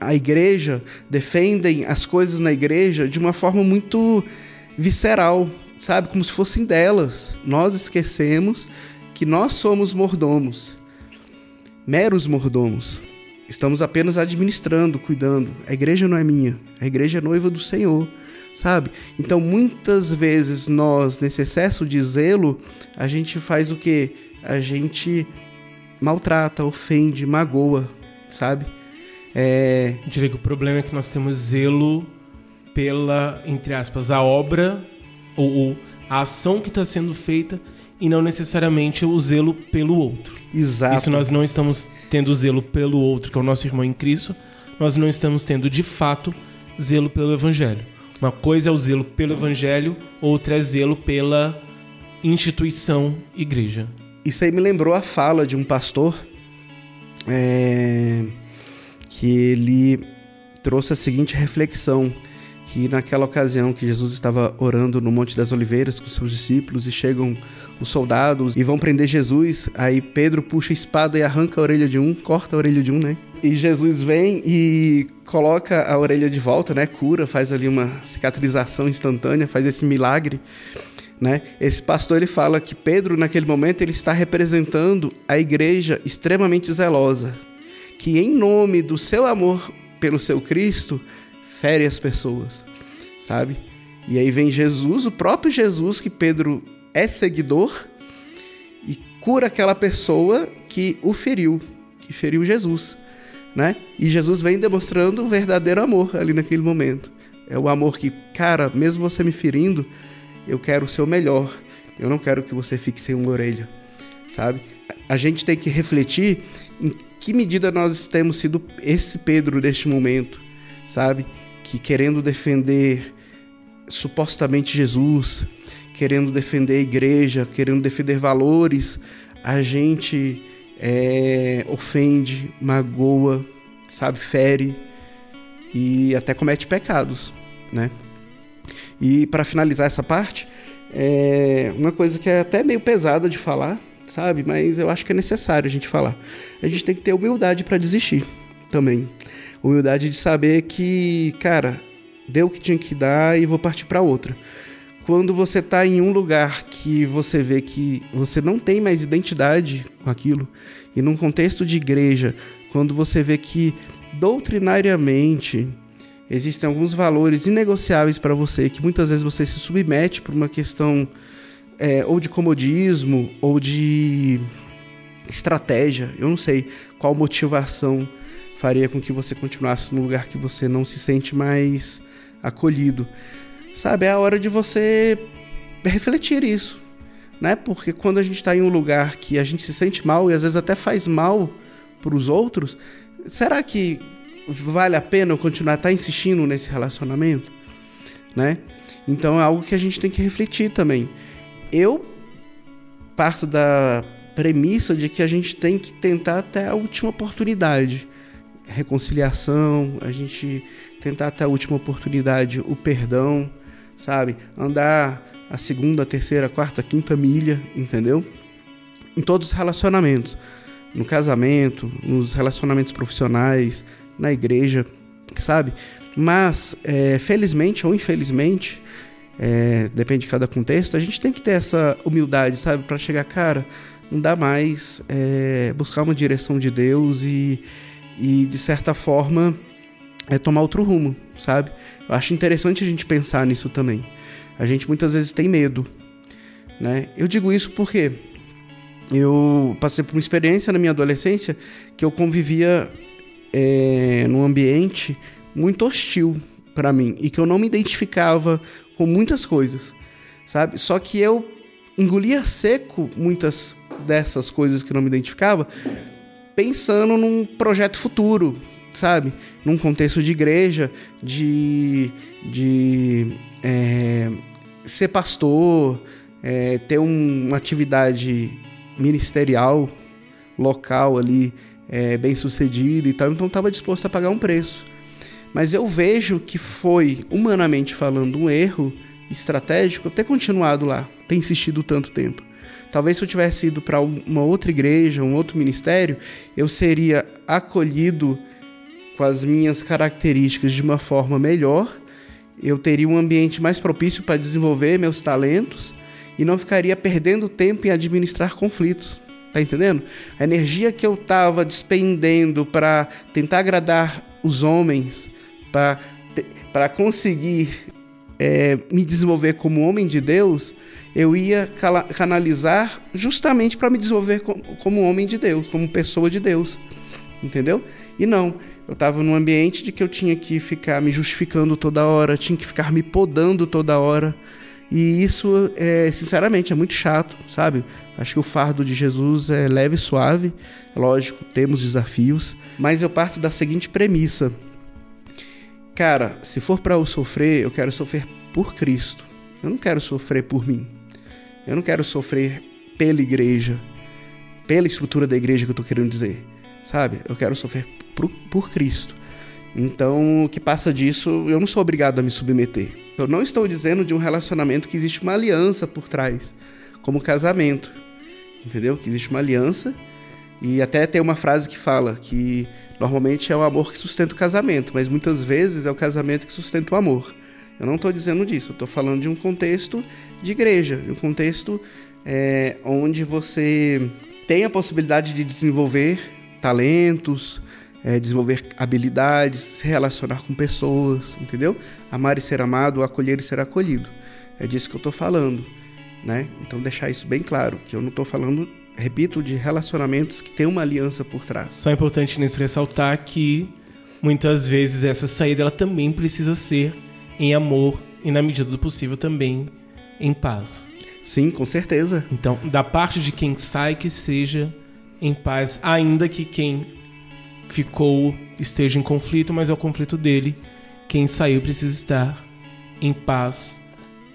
a igreja, defendem as coisas na igreja de uma forma muito visceral, sabe, como se fossem delas. Nós esquecemos que nós somos mordomos, meros mordomos. Estamos apenas administrando, cuidando. A igreja não é minha, a igreja é noiva do Senhor, sabe? Então, muitas vezes nós, nesse excesso de zelo, a gente faz o que? A gente maltrata, ofende, magoa, sabe? É... Eu diria que o problema é que nós temos zelo pela, entre aspas, a obra ou, ou a ação que está sendo feita e não necessariamente o zelo pelo outro. Exato. Isso nós não estamos tendo zelo pelo outro, que é o nosso irmão em Cristo, nós não estamos tendo de fato zelo pelo evangelho. Uma coisa é o zelo pelo evangelho, outra é zelo pela instituição igreja. Isso aí me lembrou a fala de um pastor é, que ele trouxe a seguinte reflexão que naquela ocasião que Jesus estava orando no Monte das Oliveiras com seus discípulos e chegam os soldados e vão prender Jesus, aí Pedro puxa a espada e arranca a orelha de um, corta a orelha de um, né? E Jesus vem e coloca a orelha de volta, né? Cura, faz ali uma cicatrização instantânea, faz esse milagre, né? Esse pastor ele fala que Pedro naquele momento ele está representando a igreja extremamente zelosa, que em nome do seu amor pelo seu Cristo fere as pessoas, sabe? E aí vem Jesus, o próprio Jesus que Pedro é seguidor e cura aquela pessoa que o feriu, que feriu Jesus, né? E Jesus vem demonstrando o verdadeiro amor ali naquele momento. É o amor que, cara, mesmo você me ferindo, eu quero o seu melhor. Eu não quero que você fique sem uma orelha, sabe? A gente tem que refletir em que medida nós temos sido esse Pedro deste momento, sabe? que querendo defender supostamente Jesus, querendo defender a igreja, querendo defender valores, a gente é, ofende, magoa, sabe, fere e até comete pecados, né? E para finalizar essa parte, é uma coisa que é até meio pesada de falar, sabe? Mas eu acho que é necessário a gente falar. A gente tem que ter humildade para desistir também. Humildade de saber que, cara, deu o que tinha que dar e vou partir para outra. Quando você está em um lugar que você vê que você não tem mais identidade com aquilo, e num contexto de igreja, quando você vê que doutrinariamente existem alguns valores inegociáveis para você, que muitas vezes você se submete por uma questão é, ou de comodismo ou de estratégia, eu não sei qual motivação faria com que você continuasse num lugar que você não se sente mais acolhido. Sabe, é a hora de você refletir isso, né? Porque quando a gente está em um lugar que a gente se sente mal e às vezes até faz mal para os outros, será que vale a pena eu continuar tá insistindo nesse relacionamento, né? Então é algo que a gente tem que refletir também. Eu parto da premissa de que a gente tem que tentar até a última oportunidade. Reconciliação, a gente tentar até a última oportunidade o perdão, sabe? Andar a segunda, terceira, quarta, quinta milha, entendeu? Em todos os relacionamentos. No casamento, nos relacionamentos profissionais, na igreja, sabe? Mas, é, felizmente ou infelizmente, é, depende de cada contexto, a gente tem que ter essa humildade, sabe? Para chegar, cara, não dá mais é, buscar uma direção de Deus e, e de certa forma, é tomar outro rumo, sabe? Eu acho interessante a gente pensar nisso também. A gente muitas vezes tem medo, né? Eu digo isso porque eu passei por uma experiência na minha adolescência que eu convivia é, num ambiente muito hostil para mim e que eu não me identificava com muitas coisas, sabe? Só que eu engolia seco muitas dessas coisas que não me identificava, pensando num projeto futuro, sabe? Num contexto de igreja, de, de é, ser pastor, é, ter um, uma atividade ministerial local ali é, bem sucedida e tal, então estava disposto a pagar um preço. Mas eu vejo que foi, humanamente falando, um erro estratégico ter continuado lá, ter insistido tanto tempo. Talvez se eu tivesse ido para uma outra igreja, um outro ministério, eu seria acolhido com as minhas características de uma forma melhor, eu teria um ambiente mais propício para desenvolver meus talentos e não ficaria perdendo tempo em administrar conflitos. Tá entendendo? A energia que eu estava despendendo para tentar agradar os homens, para conseguir é, me desenvolver como homem de Deus, eu ia canalizar justamente para me desenvolver como, como homem de Deus, como pessoa de Deus. Entendeu? E não, eu estava num ambiente de que eu tinha que ficar me justificando toda hora, tinha que ficar me podando toda hora. E isso, é, sinceramente, é muito chato, sabe? Acho que o fardo de Jesus é leve e suave. Lógico, temos desafios, mas eu parto da seguinte premissa: cara, se for para eu sofrer, eu quero sofrer por Cristo. Eu não quero sofrer por mim. Eu não quero sofrer pela igreja, pela estrutura da igreja que eu tô querendo dizer, sabe? Eu quero sofrer por, por Cristo. Então, o que passa disso, eu não sou obrigado a me submeter. Eu não estou dizendo de um relacionamento que existe uma aliança por trás, como casamento. Entendeu? Que existe uma aliança e até tem uma frase que fala que normalmente é o amor que sustenta o casamento, mas muitas vezes é o casamento que sustenta o amor. Eu não estou dizendo disso, eu estou falando de um contexto de igreja, de um contexto é, onde você tem a possibilidade de desenvolver talentos, é, desenvolver habilidades, se relacionar com pessoas, entendeu? Amar e ser amado, acolher e ser acolhido. É disso que eu estou falando, né? Então deixar isso bem claro, que eu não estou falando repito, de relacionamentos que tem uma aliança por trás. Só é importante nisso ressaltar que muitas vezes essa saída ela também precisa ser em amor e na medida do possível também em paz. Sim, com certeza. Então, da parte de quem sai que seja em paz, ainda que quem ficou esteja em conflito, mas é o conflito dele. Quem saiu precisa estar em paz,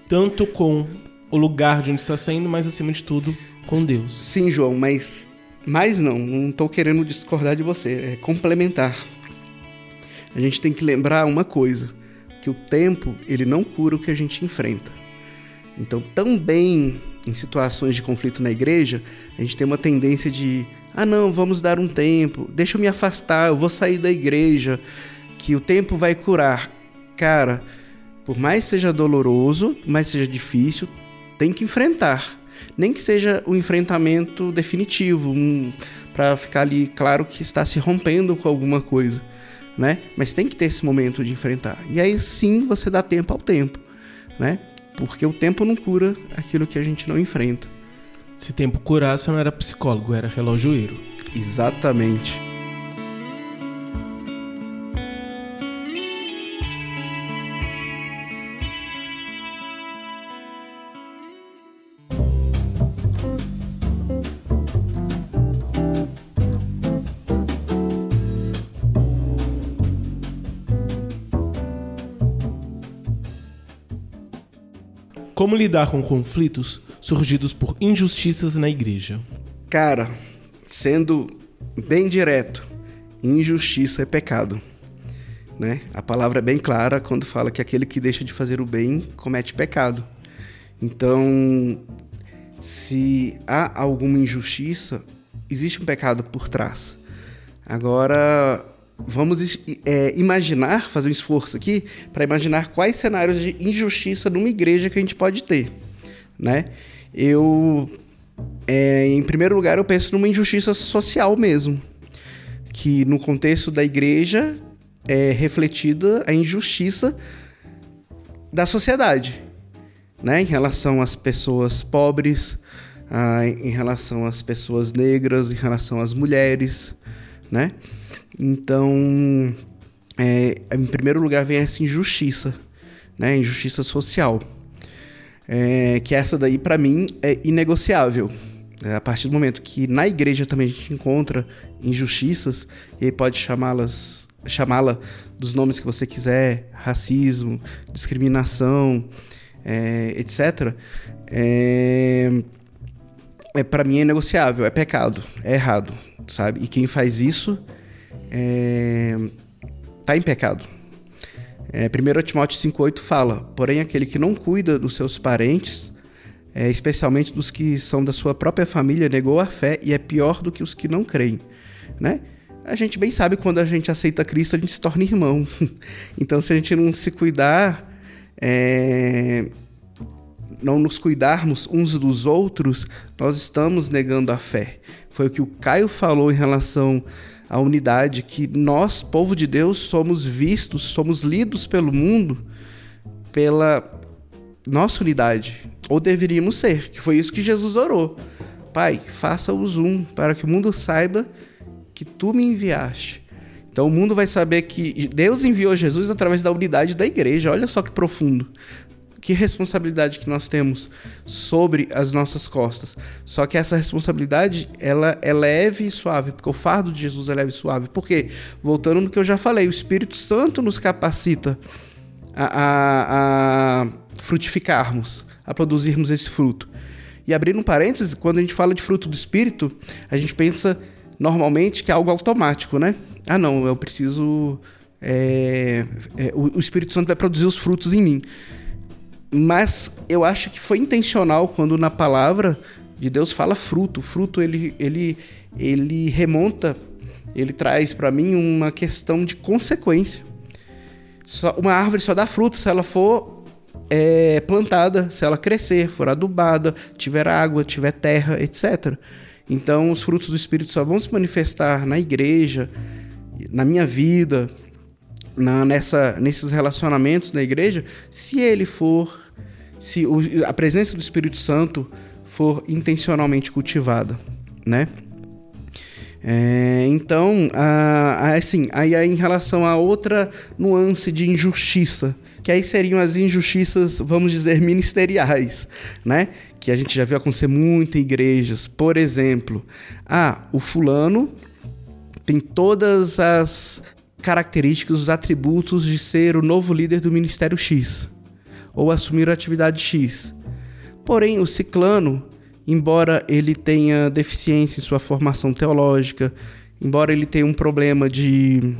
tanto com o lugar de onde está saindo, mas acima de tudo com Deus. Sim, João, mas mais não, não estou querendo discordar de você, é complementar. A gente tem que lembrar uma coisa, que o tempo, ele não cura o que a gente enfrenta. Então, também em situações de conflito na igreja, a gente tem uma tendência de, ah, não, vamos dar um tempo, deixa eu me afastar, eu vou sair da igreja, que o tempo vai curar. Cara, por mais seja doloroso, por mais seja difícil, tem que enfrentar nem que seja o um enfrentamento definitivo, um, para ficar ali claro que está se rompendo com alguma coisa, né? Mas tem que ter esse momento de enfrentar. E aí sim você dá tempo ao tempo, né? Porque o tempo não cura aquilo que a gente não enfrenta. Se tempo curasse, eu não era psicólogo, era relojoeiro. Exatamente. Como lidar com conflitos surgidos por injustiças na igreja? Cara, sendo bem direto, injustiça é pecado. Né? A palavra é bem clara quando fala que aquele que deixa de fazer o bem comete pecado. Então, se há alguma injustiça, existe um pecado por trás. Agora, vamos é, imaginar, fazer um esforço aqui, para imaginar quais cenários de injustiça numa igreja que a gente pode ter. Né? Eu, é, em primeiro lugar, eu penso numa injustiça social mesmo. Que no contexto da igreja é refletida a injustiça da sociedade, né? Em relação às pessoas pobres, ah, em relação às pessoas negras, em relação às mulheres, né? Então, é, em primeiro lugar vem essa injustiça, né? Injustiça social, é, que essa daí para mim é inegociável. É, a partir do momento que na igreja também a gente encontra injustiças, e pode chamá-las chamá-la dos nomes que você quiser, racismo, discriminação, é, etc. É, é para mim é negociável, é pecado, é errado, sabe? E quem faz isso é, tá em pecado. É, 1 Timóteo 5,8 fala: Porém, aquele que não cuida dos seus parentes, é, especialmente dos que são da sua própria família, negou a fé e é pior do que os que não creem. Né? a gente bem sabe que quando a gente aceita Cristo, a gente se torna irmão. Então, se a gente não se cuidar, é... não nos cuidarmos uns dos outros, nós estamos negando a fé. Foi o que o Caio falou em relação à unidade, que nós, povo de Deus, somos vistos, somos lidos pelo mundo pela nossa unidade. Ou deveríamos ser, que foi isso que Jesus orou. Pai, faça-os um, para que o mundo saiba que tu me enviaste. Então o mundo vai saber que Deus enviou Jesus através da unidade da igreja. Olha só que profundo. Que responsabilidade que nós temos sobre as nossas costas. Só que essa responsabilidade, ela é leve e suave, porque o fardo de Jesus é leve e suave. Por quê? Voltando no que eu já falei, o Espírito Santo nos capacita a, a, a frutificarmos, a produzirmos esse fruto. E abrindo um parênteses, quando a gente fala de fruto do Espírito, a gente pensa normalmente que é algo automático, né? Ah, não, eu preciso. É, é, o Espírito Santo vai produzir os frutos em mim. Mas eu acho que foi intencional quando na palavra de Deus fala fruto. Fruto ele, ele, ele remonta, ele traz para mim uma questão de consequência. Só, uma árvore só dá fruto se ela for é, plantada, se ela crescer, for adubada, tiver água, tiver terra, etc. Então, os frutos do Espírito só vão se manifestar na igreja, na minha vida, na, nessa, nesses relacionamentos na igreja, se ele for, se o, a presença do Espírito Santo for intencionalmente cultivada, né? É, então, a, a, assim, aí, aí em relação a outra nuance de injustiça, que aí seriam as injustiças, vamos dizer, ministeriais, né? Que a gente já viu acontecer muito em igrejas. Por exemplo, ah, o fulano tem todas as características, os atributos de ser o novo líder do ministério X ou assumir a atividade X. Porém, o ciclano, embora ele tenha deficiência em sua formação teológica, embora ele tenha um problema de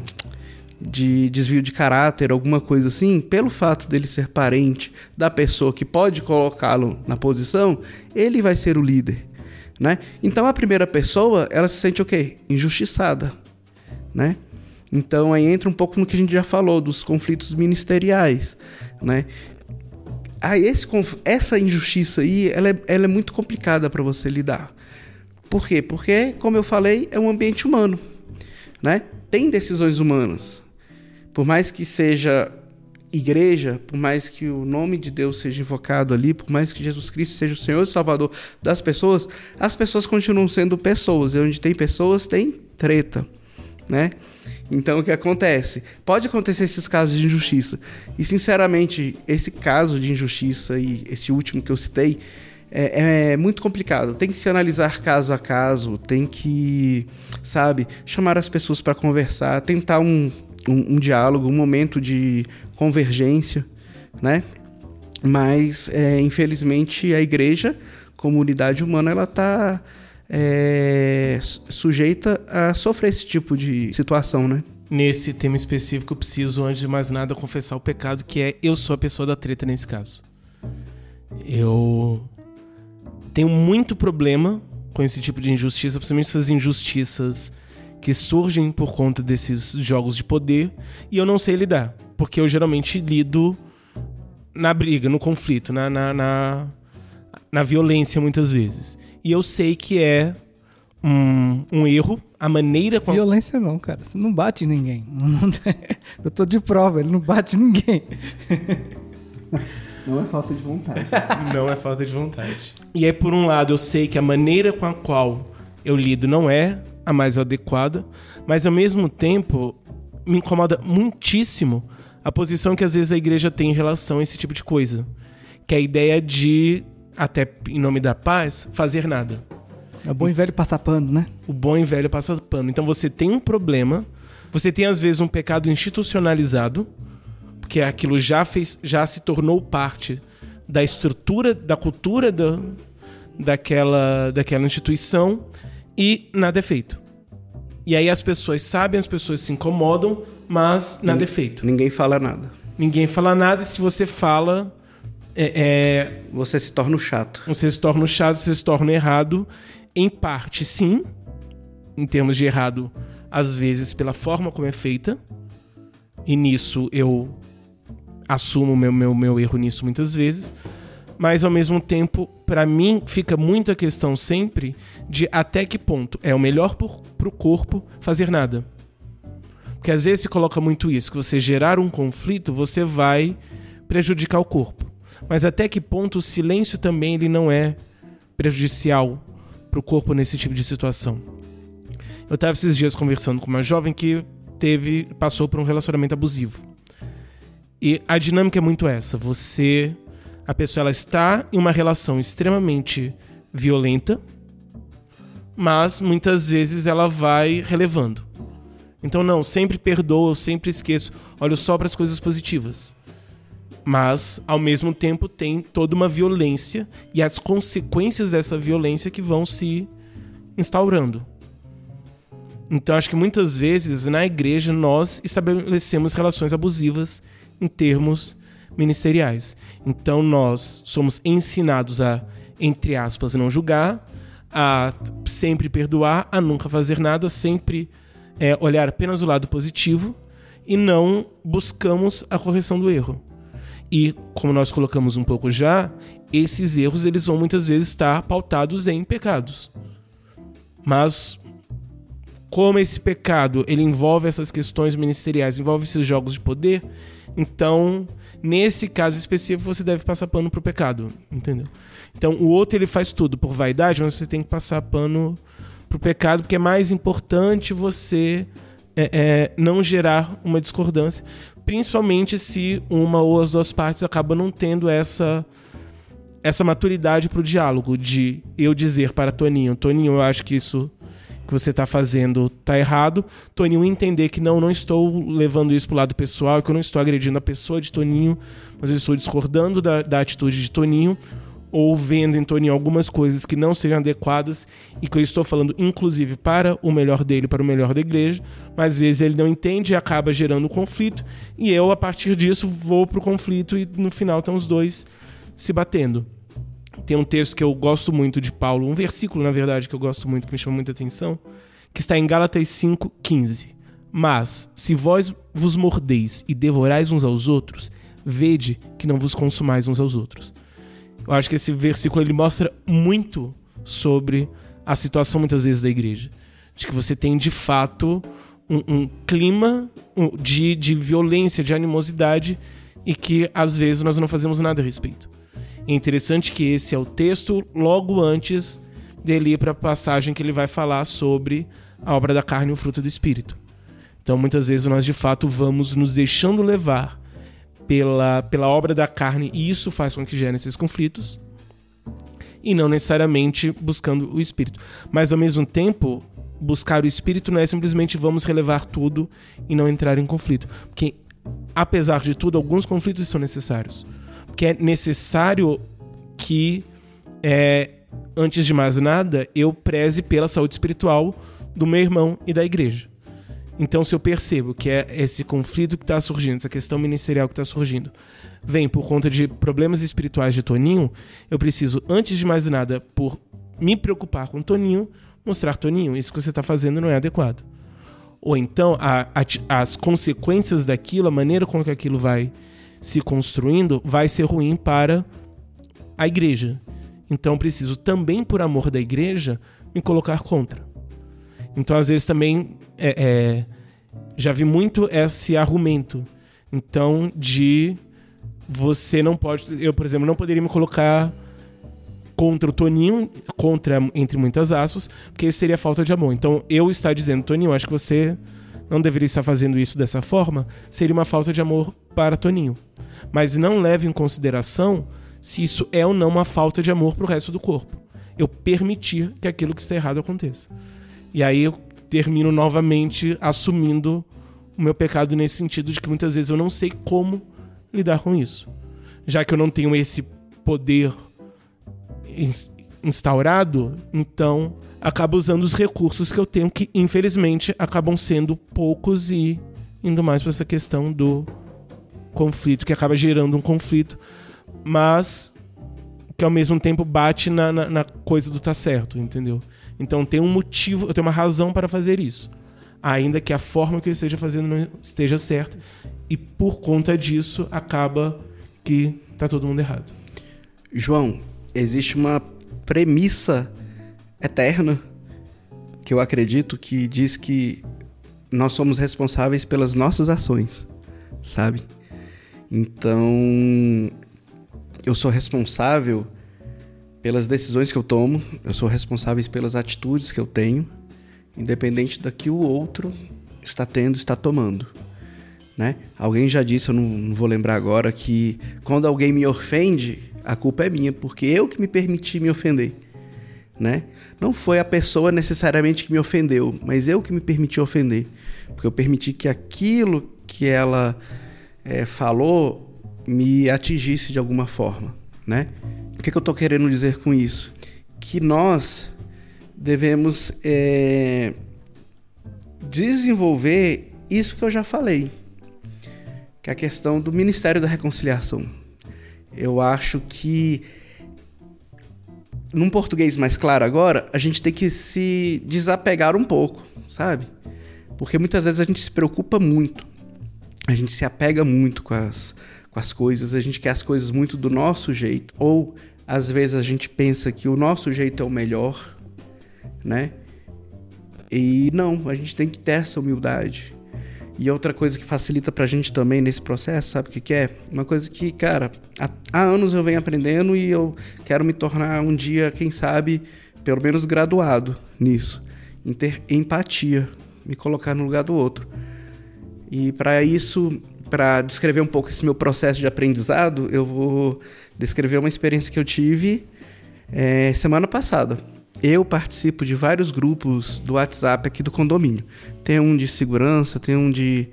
de desvio de caráter, alguma coisa assim, pelo fato dele ser parente da pessoa que pode colocá-lo na posição, ele vai ser o líder, né? Então a primeira pessoa, ela se sente o quê? Injustiçada, né? Então aí entra um pouco no que a gente já falou dos conflitos ministeriais, né? Ah, esse, essa injustiça aí, ela é, ela é muito complicada para você lidar. Por quê? Porque, como eu falei, é um ambiente humano, né? Tem decisões humanas, por mais que seja igreja, por mais que o nome de Deus seja invocado ali, por mais que Jesus Cristo seja o Senhor e Salvador das pessoas, as pessoas continuam sendo pessoas. E onde tem pessoas, tem treta, né? Então o que acontece? Pode acontecer esses casos de injustiça. E sinceramente, esse caso de injustiça e esse último que eu citei é, é muito complicado. Tem que se analisar caso a caso, tem que, sabe, chamar as pessoas para conversar, tentar um, um, um diálogo, um momento de convergência, né? Mas, é, infelizmente, a igreja, como unidade humana, ela está é, sujeita a sofrer esse tipo de situação, né? Nesse tema específico, eu preciso, antes de mais nada, confessar o pecado que é eu sou a pessoa da treta nesse caso. Eu tenho muito problema com esse tipo de injustiça, principalmente essas injustiças que surgem por conta desses jogos de poder, e eu não sei lidar, porque eu geralmente lido na briga, no conflito, na, na, na, na violência muitas vezes. E eu sei que é um, um erro, a maneira com. Violência não, cara. Você não bate ninguém. Eu tô de prova, ele não bate ninguém. Não é falta de vontade. Não é falta de vontade. E aí, por um lado, eu sei que a maneira com a qual eu lido não é a mais adequada, mas ao mesmo tempo me incomoda muitíssimo a posição que às vezes a igreja tem em relação a esse tipo de coisa. Que é a ideia de, até em nome da paz, fazer nada. É o bom e velho passar pano, né? O bom e velho passar pano. Então você tem um problema, você tem às vezes um pecado institucionalizado, porque aquilo já fez, já se tornou parte da estrutura, da cultura do, daquela, daquela instituição e nada é feito. E aí as pessoas sabem, as pessoas se incomodam, mas nada é feito. Ninguém fala nada. Ninguém fala nada e se você fala. É, é, você se torna chato. Você se torna chato, você se torna errado. Em parte, sim. Em termos de errado, às vezes pela forma como é feita. E nisso eu assumo meu, meu, meu erro nisso muitas vezes. Mas ao mesmo tempo, para mim, fica muito a questão sempre de até que ponto é o melhor para o corpo fazer nada. Porque às vezes se coloca muito isso, que você gerar um conflito, você vai prejudicar o corpo. Mas até que ponto o silêncio também ele não é prejudicial para o corpo nesse tipo de situação? Eu estava esses dias conversando com uma jovem que teve passou por um relacionamento abusivo. E a dinâmica é muito essa. Você, a pessoa, ela está em uma relação extremamente violenta, mas muitas vezes ela vai relevando. Então, não, sempre perdoo, eu sempre esqueço. Olho só para as coisas positivas. Mas, ao mesmo tempo, tem toda uma violência e as consequências dessa violência que vão se instaurando. Então, acho que muitas vezes na igreja nós estabelecemos relações abusivas em termos ministeriais. Então nós somos ensinados a, entre aspas, não julgar, a sempre perdoar, a nunca fazer nada, sempre é, olhar apenas o lado positivo e não buscamos a correção do erro. E como nós colocamos um pouco já, esses erros eles vão muitas vezes estar pautados em pecados. Mas como esse pecado ele envolve essas questões ministeriais, envolve esses jogos de poder, então, nesse caso específico, você deve passar pano pro pecado, entendeu? Então, o outro ele faz tudo por vaidade, mas você tem que passar pano pro pecado, porque é mais importante você é, é, não gerar uma discordância, principalmente se uma ou as duas partes acabam não tendo essa essa maturidade para o diálogo de eu dizer para Toninho, Toninho, eu acho que isso que você está fazendo tá errado. Toninho entender que não, não estou levando isso pro lado pessoal, que eu não estou agredindo a pessoa de Toninho, mas eu estou discordando da, da atitude de Toninho, ou vendo em Toninho algumas coisas que não seriam adequadas e que eu estou falando, inclusive, para o melhor dele, para o melhor da igreja, mas às vezes ele não entende e acaba gerando conflito, e eu, a partir disso, vou pro conflito e no final estão os dois se batendo. Tem um texto que eu gosto muito de Paulo, um versículo, na verdade, que eu gosto muito, que me chama muita atenção, que está em Gálatas 5,15. Mas, se vós vos mordeis e devorais uns aos outros, vede que não vos consumais uns aos outros. Eu acho que esse versículo ele mostra muito sobre a situação, muitas vezes, da igreja. De que você tem, de fato, um, um clima de, de violência, de animosidade, e que, às vezes, nós não fazemos nada a respeito. É interessante que esse é o texto logo antes dele ir para a passagem que ele vai falar sobre a obra da carne e o fruto do espírito. Então, muitas vezes nós de fato vamos nos deixando levar pela, pela obra da carne e isso faz com que gerem esses conflitos e não necessariamente buscando o espírito. Mas ao mesmo tempo, buscar o espírito não é simplesmente vamos relevar tudo e não entrar em conflito, porque apesar de tudo, alguns conflitos são necessários que é necessário que é, antes de mais nada, eu preze pela saúde espiritual do meu irmão e da igreja. Então, se eu percebo que é esse conflito que está surgindo, essa questão ministerial que está surgindo, vem por conta de problemas espirituais de Toninho, eu preciso, antes de mais nada, por me preocupar com Toninho, mostrar Toninho, isso que você está fazendo não é adequado. Ou então, a, a, as consequências daquilo, a maneira com que aquilo vai se construindo, vai ser ruim para a igreja. Então, preciso também, por amor da igreja, me colocar contra. Então, às vezes também é, é, já vi muito esse argumento. Então, de você não pode. Eu, por exemplo, não poderia me colocar contra o Toninho, contra, entre muitas aspas, porque isso seria falta de amor. Então, eu estar dizendo, Toninho, acho que você não deveria estar fazendo isso dessa forma, seria uma falta de amor para Toninho. Mas não leve em consideração se isso é ou não uma falta de amor para o resto do corpo. Eu permitir que aquilo que está errado aconteça. E aí termino novamente assumindo o meu pecado nesse sentido de que muitas vezes eu não sei como lidar com isso. Já que eu não tenho esse poder instaurado, então acabo usando os recursos que eu tenho, que infelizmente acabam sendo poucos e indo mais para essa questão do conflito, que acaba gerando um conflito, mas que ao mesmo tempo bate na, na, na coisa do tá certo, entendeu? Então tem um motivo, eu tenho uma razão para fazer isso. Ainda que a forma que eu esteja fazendo não esteja certa. E por conta disso, acaba que tá todo mundo errado. João, existe uma premissa eterna que eu acredito que diz que nós somos responsáveis pelas nossas ações, sabe? Então, eu sou responsável pelas decisões que eu tomo, eu sou responsável pelas atitudes que eu tenho, independente da que o outro está tendo, está tomando. Né? Alguém já disse, eu não, não, vou lembrar agora, que quando alguém me ofende, a culpa é minha, porque eu que me permiti me ofender. Né? Não foi a pessoa necessariamente que me ofendeu, mas eu que me permiti ofender. Porque eu permiti que aquilo que ela é, falou me atingisse de alguma forma. Né? Que, que eu estou querendo dizer com isso? Que nós devemos é, desenvolver isso que eu já falei, que é a questão do Ministério da Reconciliação. Eu acho que, num português mais claro agora, a gente tem que se desapegar um pouco, sabe? Porque muitas vezes a gente se preocupa muito, a gente se apega muito com as, com as coisas, a gente quer as coisas muito do nosso jeito, ou às vezes a gente pensa que o nosso jeito é o melhor, né? E não, a gente tem que ter essa humildade. E outra coisa que facilita pra gente também nesse processo, sabe o que, que é? Uma coisa que, cara, há, anos eu venho aprendendo e eu quero me tornar um dia, quem sabe, pelo menos graduado nisso. Em ter empatia, me colocar no lugar do outro. E para isso, para descrever um pouco esse meu processo de aprendizado, eu vou descrever uma experiência que eu tive é, semana passada. Eu participo de vários grupos do WhatsApp aqui do condomínio. Tem um de segurança, tem um de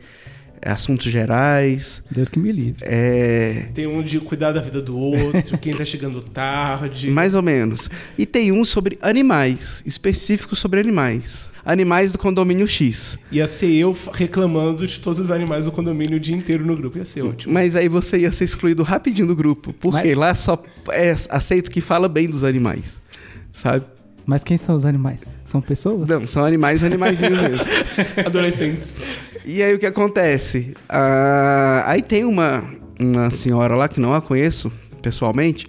é, assuntos gerais. Deus que me livre. É... Tem um de cuidar da vida do outro, quem tá chegando tarde. Mais ou menos. E tem um sobre animais, específico sobre animais animais do condomínio X. Ia ser eu reclamando de todos os animais do condomínio o dia inteiro no grupo. Ia ser ótimo. Mas aí você ia ser excluído rapidinho do grupo. Porque Mas... lá só é aceito que fala bem dos animais. Sabe? Mas quem são os animais? São pessoas? Não, são animais, animaizinhos mesmo. Adolescentes. E aí o que acontece? Ah, aí tem uma, uma senhora lá que não a conheço pessoalmente,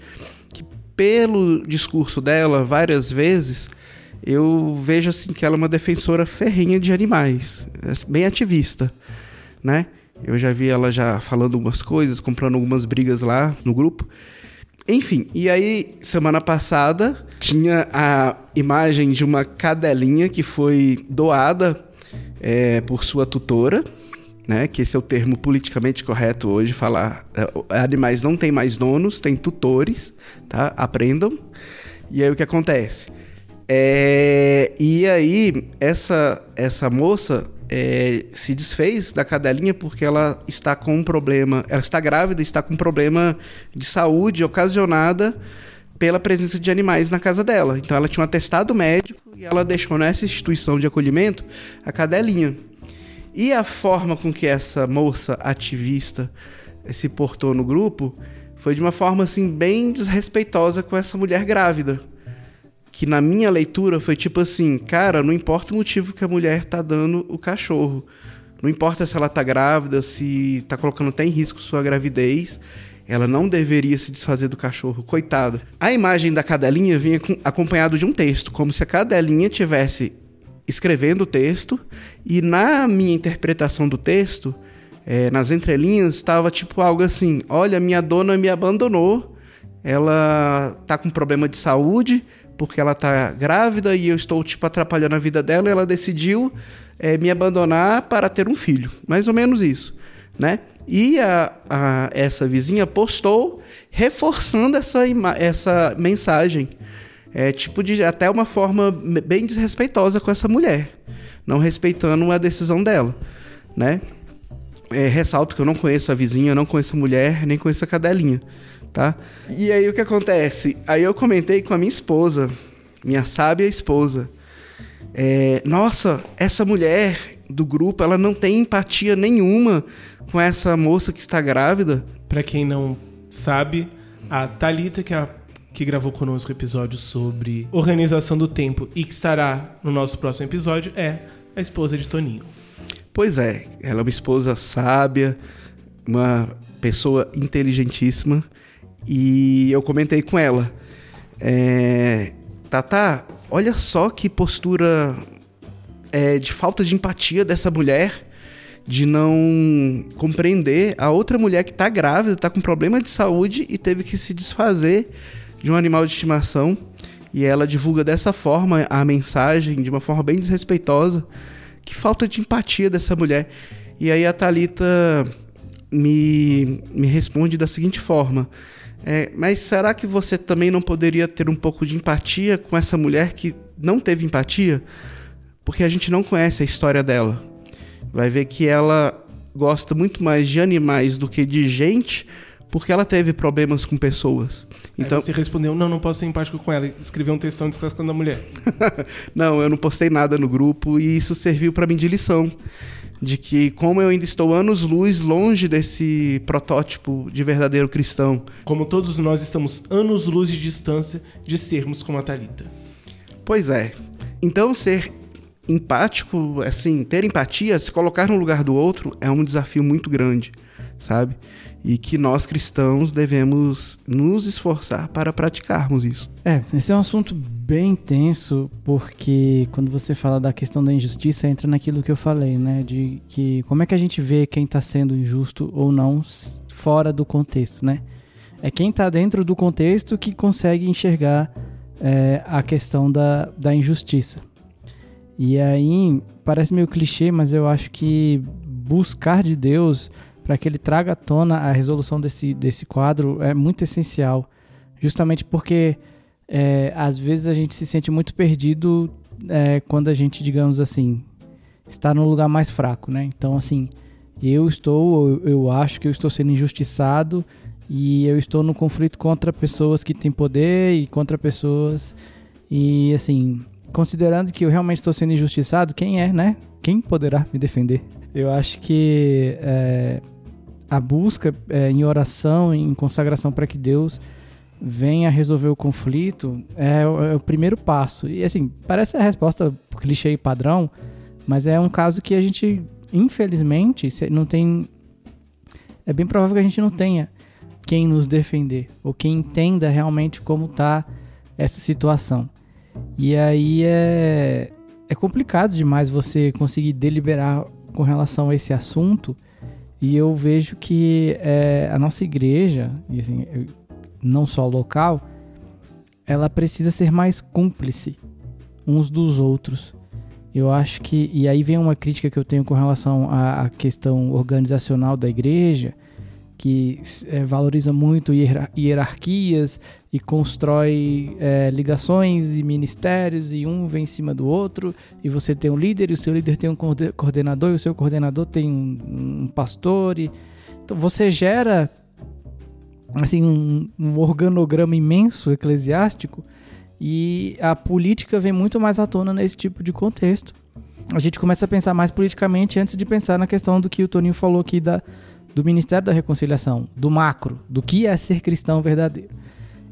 que pelo discurso dela várias vezes eu vejo assim que ela é uma defensora ferrenha de animais, é bem ativista, né? Eu já vi ela já falando algumas coisas, comprando algumas brigas lá no grupo. Enfim, e aí semana passada tinha a imagem de uma cadelinha que foi doada é, por sua tutora, né? Que esse é o termo politicamente correto hoje, falar é, animais não têm mais donos, tem tutores, tá? Aprendam. E aí o que acontece? É, e aí, essa, essa moça é, se desfez da cadelinha porque ela está com um problema, ela está grávida, está com um problema de saúde ocasionada pela presença de animais na casa dela. Então ela tinha um atestado médico e ela deixou nessa instituição de acolhimento a cadelinha. E a forma com que essa moça ativista se portou no grupo foi de uma forma assim bem desrespeitosa com essa mulher grávida. Que na minha leitura foi tipo assim, cara, não importa o motivo que a mulher tá dando o cachorro. Não importa se ela tá grávida, se tá colocando até em risco sua gravidez, ela não deveria se desfazer do cachorro, coitado. A imagem da cadelinha vinha acompanhado de um texto, como se a cadelinha tivesse escrevendo o texto e na minha interpretação do texto, é, nas entrelinhas, estava tipo algo assim: olha, minha dona me abandonou, ela tá com problema de saúde porque ela tá grávida e eu estou tipo atrapalhando a vida dela, e ela decidiu é, me abandonar para ter um filho, mais ou menos isso, né? E a, a, essa vizinha postou reforçando essa, essa mensagem. É tipo de até uma forma bem desrespeitosa com essa mulher, não respeitando a decisão dela, né? É, ressalto que eu não conheço a vizinha, não conheço a mulher, nem conheço a cadelinha, tá? E aí o que acontece? Aí eu comentei com a minha esposa, minha sábia esposa. É, Nossa, essa mulher do grupo, ela não tem empatia nenhuma com essa moça que está grávida. Para quem não sabe, a Talita que é a que gravou conosco o episódio sobre organização do tempo e que estará no nosso próximo episódio é a esposa de Toninho. Pois é, ela é uma esposa sábia, uma pessoa inteligentíssima e eu comentei com ela, é, Tata, olha só que postura é, de falta de empatia dessa mulher de não compreender a outra mulher que está grávida, está com problema de saúde e teve que se desfazer de um animal de estimação. E ela divulga dessa forma a mensagem, de uma forma bem desrespeitosa. Que falta de empatia dessa mulher. E aí a Talita me, me responde da seguinte forma: é, Mas será que você também não poderia ter um pouco de empatia com essa mulher que não teve empatia? Porque a gente não conhece a história dela vai ver que ela gosta muito mais de animais do que de gente, porque ela teve problemas com pessoas. Então Aí você respondeu: "Não, não posso ser empático com ela". Escreveu um textão descascando a mulher. não, eu não postei nada no grupo e isso serviu para mim de lição de que como eu ainda estou anos luz longe desse protótipo de verdadeiro cristão. Como todos nós estamos anos luz de distância de sermos como a Talita. Pois é. Então ser empático, assim, ter empatia, se colocar no lugar do outro é um desafio muito grande, sabe? E que nós cristãos devemos nos esforçar para praticarmos isso. É, esse é um assunto bem tenso, porque quando você fala da questão da injustiça, entra naquilo que eu falei, né? De que como é que a gente vê quem está sendo injusto ou não fora do contexto, né? É quem está dentro do contexto que consegue enxergar é, a questão da, da injustiça. E aí, parece meio clichê, mas eu acho que buscar de Deus para que ele traga à tona a resolução desse, desse quadro é muito essencial. Justamente porque é, às vezes a gente se sente muito perdido é, quando a gente, digamos assim, está no lugar mais fraco, né? Então, assim, eu estou, eu, acho que eu estou sendo injustiçado e eu estou no conflito contra pessoas que têm poder e contra pessoas. E, assim, considerando que eu realmente estou sendo injustiçado, quem é, né? Quem poderá me defender? Eu acho que é, a busca é, em oração, em consagração para que Deus venha resolver o conflito é, é, o primeiro passo. E assim, parece a resposta clichê e padrão, mas é um caso que a gente, infelizmente, não tem. É bem provável que a gente não tenha quem nos defender ou quem entenda realmente como está essa situação. E aí é, é complicado demais você conseguir deliberar com relação a esse assunto. E eu vejo que é, a nossa igreja, e assim, não só local, ela precisa ser mais cúmplice uns dos outros. Eu acho que. E aí vem uma crítica que eu tenho com relação à, à questão organizacional da igreja, que é, valoriza muito hierarquias e constrói é, ligações e ministérios e um vem em cima do outro e você tem um líder e o seu líder tem um coordenador e o seu coordenador tem um, um pastor e então você gera assim um, um organograma imenso eclesiástico e a política vem muito mais à tona nesse tipo de contexto. A gente começa a pensar mais politicamente antes de pensar na questão do que o Toninho falou aqui da, do Ministério da Reconciliação, do macro, do que é ser cristão verdadeiro.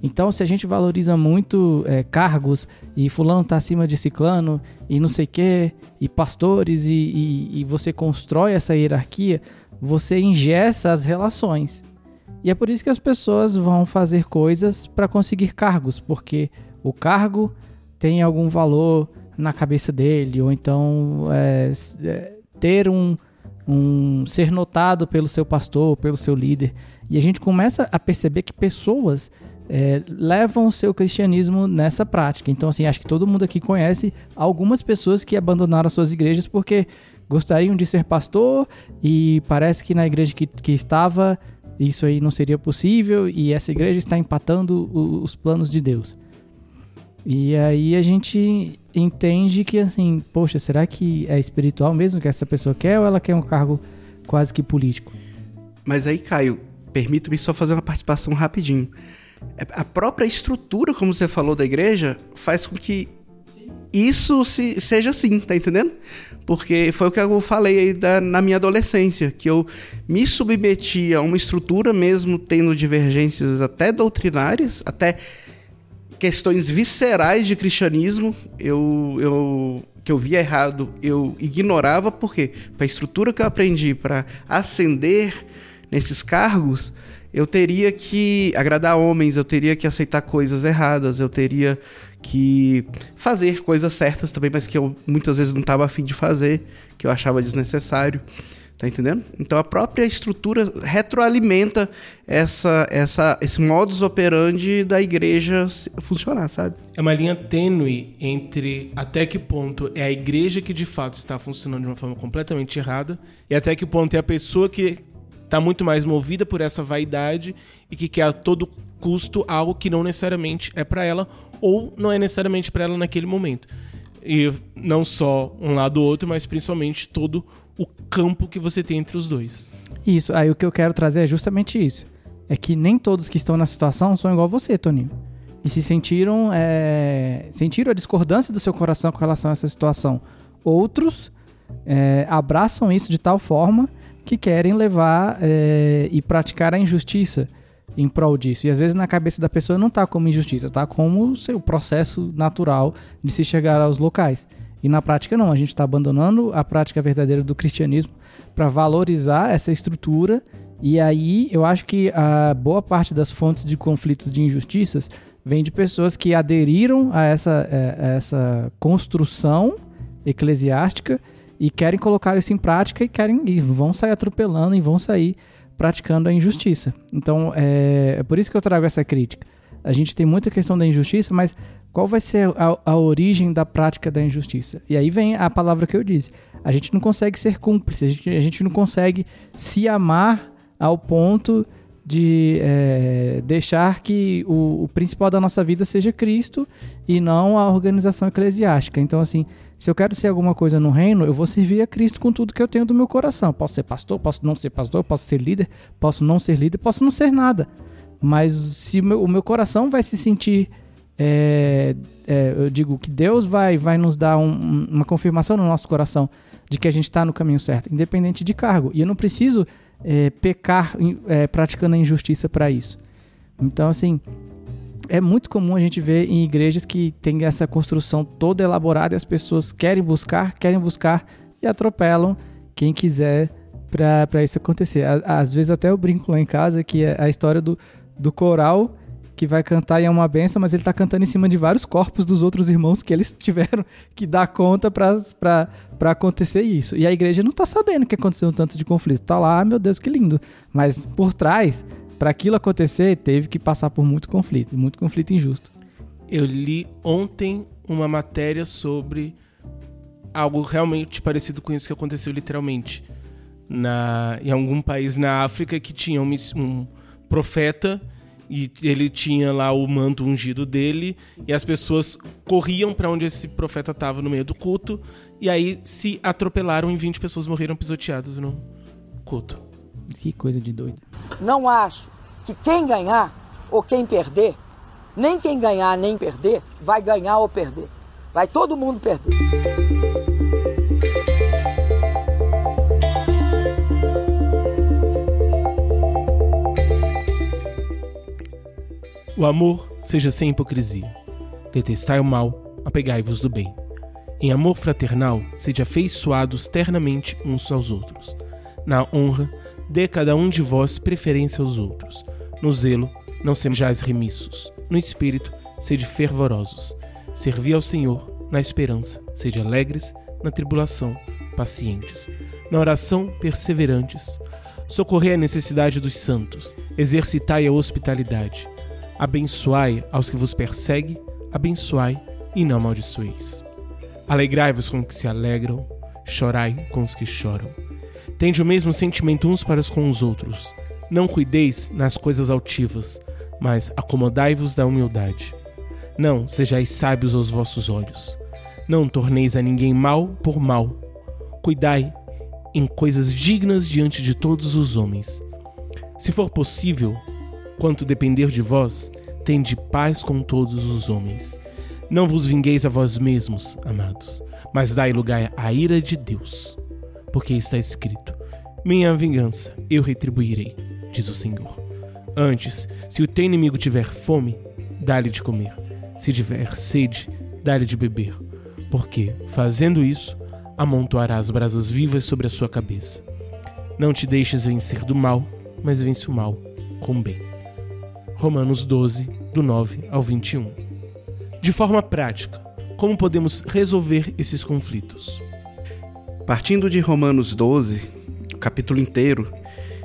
Então, se a gente valoriza muito é, cargos e fulano está acima de ciclano e não sei quê, e pastores, e, e, e você constrói essa hierarquia, você ingessa as relações. E é por isso que as pessoas vão fazer coisas para conseguir cargos, porque o cargo tem algum valor na cabeça dele, ou então é, é, ter um, um ser notado pelo seu pastor, pelo seu líder. E a gente começa a perceber que pessoas é, levam o seu cristianismo nessa prática. Então, assim, acho que todo mundo aqui conhece algumas pessoas que abandonaram suas igrejas porque gostariam de ser pastor e parece que na igreja que, que estava isso aí não seria possível e essa igreja está empatando os planos de Deus. E aí a gente entende que assim, poxa, será que é espiritual mesmo que essa pessoa quer ou ela quer um cargo quase que político? Mas aí, Caio, permita-me só fazer uma participação rapidinho. É, a própria estrutura, como você falou, da igreja faz com que isso se, seja assim, tá entendendo? Porque foi o que eu falei aí da, na minha adolescência, que eu me submetia a uma estrutura mesmo tendo divergências até doutrinárias, até questões viscerais de cristianismo, eu, eu que eu via errado, eu ignorava, porque a estrutura que eu aprendi para ascender nesses cargos, eu teria que agradar homens, eu teria que aceitar coisas erradas, eu teria que fazer coisas certas também, mas que eu muitas vezes não estava afim de fazer, que eu achava desnecessário. Tá entendendo? Então a própria estrutura retroalimenta essa, essa, esse modus operandi da igreja funcionar, sabe? É uma linha tênue entre até que ponto é a igreja que de fato está funcionando de uma forma completamente errada e até que ponto é a pessoa que está muito mais movida por essa vaidade e que quer a todo custo algo que não necessariamente é para ela ou não é necessariamente para ela naquele momento. E não só um lado ou outro, mas principalmente todo o campo que você tem entre os dois. Isso, aí o que eu quero trazer é justamente isso. É que nem todos que estão na situação são igual você, Toninho. E se sentiram, é, sentiram a discordância do seu coração com relação a essa situação. Outros é, abraçam isso de tal forma que querem levar é, e praticar a injustiça em prol disso. E às vezes na cabeça da pessoa não está como injustiça, está como o seu processo natural de se chegar aos locais. E na prática não, a gente está abandonando a prática verdadeira do cristianismo para valorizar essa estrutura. E aí eu acho que a boa parte das fontes de conflitos de injustiças vem de pessoas que aderiram a essa, é, a essa construção eclesiástica e querem colocar isso em prática e querem e vão sair atropelando e vão sair praticando a injustiça. Então é, é por isso que eu trago essa crítica. A gente tem muita questão da injustiça, mas qual vai ser a, a, origem da prática da injustiça? E aí vem a palavra que eu disse. A gente não consegue ser cúmplice, a gente, a gente não consegue se amar ao ponto de é, deixar que o, o, principal da nossa vida seja Cristo e não a organização eclesiástica. Então, assim, se eu quero ser alguma coisa no reino, eu vou servir a Cristo com tudo que eu tenho do meu coração. Posso ser pastor, posso não ser pastor, posso ser líder, posso não ser líder, posso não ser nada. Mas se o meu, o meu coração vai se sentir é, é, eu digo que Deus vai, vai nos dar um, uma confirmação no nosso coração de que a gente está no caminho certo, independente de cargo. E eu não preciso é, pecar é, praticando a injustiça para isso. Então, assim, é muito comum a gente ver em igrejas que tem essa construção toda elaborada e as pessoas querem buscar, querem buscar e atropelam quem quiser para isso acontecer. Às vezes até eu brinco lá em casa que é a história do, do coral que vai cantar e é uma benção, mas ele tá cantando em cima de vários corpos dos outros irmãos que eles tiveram que dar conta para acontecer isso. E a igreja não tá sabendo que aconteceu um tanto de conflito. Tá lá, meu Deus, que lindo. Mas por trás, para aquilo acontecer, teve que passar por muito conflito, muito conflito injusto. Eu li ontem uma matéria sobre algo realmente parecido com isso que aconteceu literalmente na, em algum país na África que tinha um, um profeta e ele tinha lá o manto ungido dele e as pessoas corriam para onde esse profeta estava no meio do culto e aí se atropelaram e 20 pessoas morreram pisoteadas no culto. Que coisa de doido. Não acho que quem ganhar ou quem perder, nem quem ganhar nem perder, vai ganhar ou perder. Vai todo mundo perder. O amor seja sem hipocrisia. Detestai o mal, apegai-vos do bem. Em amor fraternal, sede afeiçoados ternamente uns aos outros. Na honra, dê cada um de vós preferência aos outros. No zelo, não sejais remissos. No espírito, sede fervorosos. Servi ao Senhor, na esperança, sede alegres, na tribulação, pacientes. Na oração, perseverantes. Socorrei a necessidade dos santos. Exercitai a hospitalidade Abençoai aos que vos perseguem, abençoai e não amaldiçoeis. Alegrai-vos com os que se alegram, chorai com os que choram. Tende o mesmo sentimento uns para com os outros. Não cuideis nas coisas altivas, mas acomodai-vos da humildade. Não sejais sábios aos vossos olhos. Não torneis a ninguém mal por mal. Cuidai em coisas dignas diante de todos os homens. Se for possível, Quanto depender de vós, tende paz com todos os homens. Não vos vingueis a vós mesmos, amados, mas dai lugar à ira de Deus. Porque está escrito: Minha vingança eu retribuirei, diz o Senhor. Antes, se o teu inimigo tiver fome, dá-lhe de comer. Se tiver sede, dá-lhe de beber. Porque, fazendo isso, amontoarás brasas vivas sobre a sua cabeça. Não te deixes vencer do mal, mas vence o mal com o bem. Romanos 12, do 9 ao 21. De forma prática, como podemos resolver esses conflitos? Partindo de Romanos 12, o capítulo inteiro,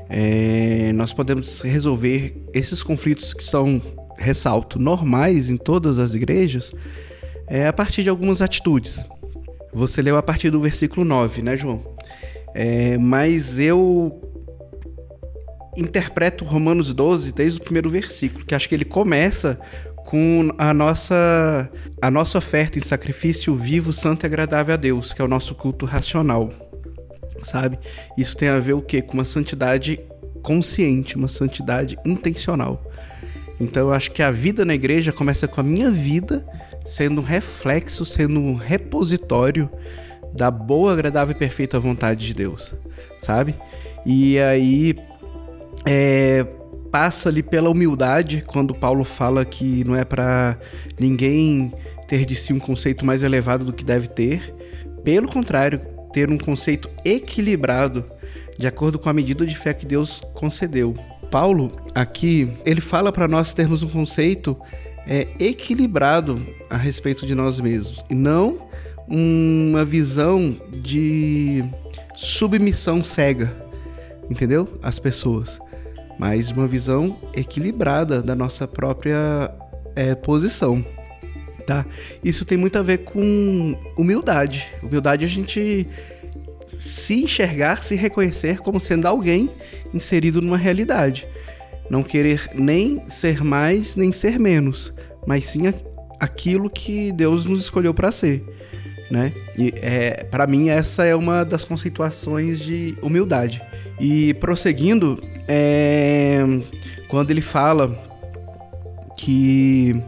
é, nós podemos resolver esses conflitos que são, ressalto, normais em todas as igrejas, é, a partir de algumas atitudes. Você leu a partir do versículo 9, né, João? É, mas eu interpreto Romanos 12 desde o primeiro versículo, que acho que ele começa com a nossa a nossa oferta em sacrifício vivo, santo e agradável a Deus, que é o nosso culto racional. Sabe? Isso tem a ver o quê? Com uma santidade consciente, uma santidade intencional. Então eu acho que a vida na igreja começa com a minha vida sendo um reflexo, sendo um repositório da boa, agradável e perfeita vontade de Deus, sabe? E aí é, passa ali pela humildade, quando Paulo fala que não é para ninguém ter de si um conceito mais elevado do que deve ter. Pelo contrário, ter um conceito equilibrado, de acordo com a medida de fé que Deus concedeu. Paulo, aqui, ele fala para nós termos um conceito é, equilibrado a respeito de nós mesmos, e não uma visão de submissão cega, entendeu? As pessoas mas uma visão equilibrada da nossa própria é, posição. Tá? Isso tem muito a ver com humildade. Humildade é a gente se enxergar, se reconhecer como sendo alguém inserido numa realidade. Não querer nem ser mais, nem ser menos, mas sim aquilo que Deus nos escolheu para ser. Né? E é, para mim essa é uma das conceituações de humildade. E prosseguindo, é, quando ele fala que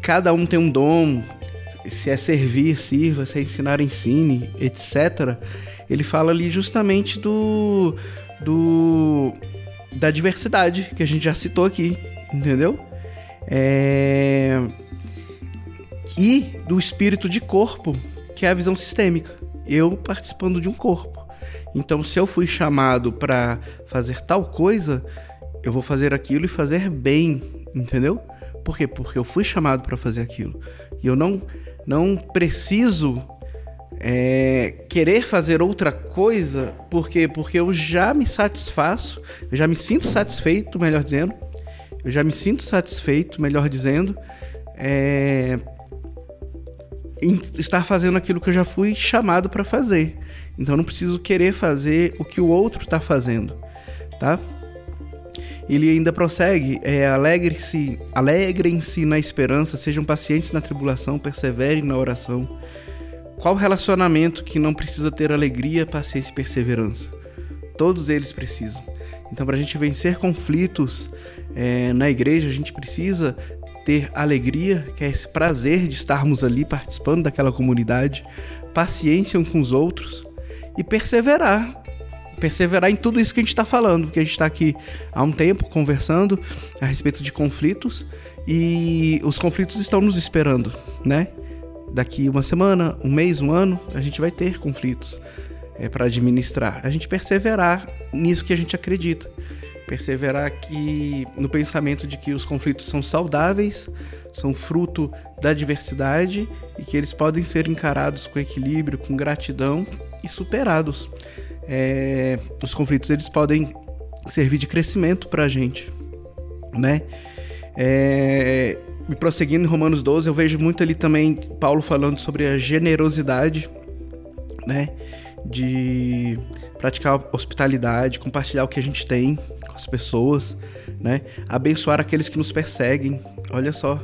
cada um tem um dom, se é servir, sirva, se é ensinar, ensine, etc. Ele fala ali justamente do, do da diversidade que a gente já citou aqui, entendeu? É, e do espírito de corpo, que é a visão sistêmica. Eu participando de um corpo. Então, se eu fui chamado para fazer tal coisa, eu vou fazer aquilo e fazer bem, entendeu? Por quê? Porque eu fui chamado para fazer aquilo. E eu não, não preciso é, querer fazer outra coisa, porque porque eu já me satisfaço, eu já me sinto satisfeito, melhor dizendo, eu já me sinto satisfeito, melhor dizendo, é, estar fazendo aquilo que eu já fui chamado para fazer. Então eu não preciso querer fazer o que o outro está fazendo, tá? Ele ainda prossegue: é, alegre-se, alegrem-se na esperança, sejam pacientes na tribulação, perseverem na oração. Qual relacionamento que não precisa ter alegria, paciência e perseverança? Todos eles precisam. Então, para a gente vencer conflitos é, na igreja, a gente precisa ter alegria, que é esse prazer de estarmos ali participando daquela comunidade, paciência uns com os outros e perseverar. Perseverar em tudo isso que a gente está falando, porque a gente está aqui há um tempo conversando a respeito de conflitos e os conflitos estão nos esperando, né? Daqui uma semana, um mês, um ano, a gente vai ter conflitos é, para administrar. A gente perseverar nisso que a gente acredita perseverar aqui no pensamento de que os conflitos são saudáveis, são fruto da diversidade e que eles podem ser encarados com equilíbrio, com gratidão e superados. É, os conflitos eles podem servir de crescimento para a gente, né? É, e prosseguindo em Romanos 12, eu vejo muito ali também Paulo falando sobre a generosidade, né? De praticar hospitalidade, compartilhar o que a gente tem, com as pessoas, né? Abençoar aqueles que nos perseguem. Olha só,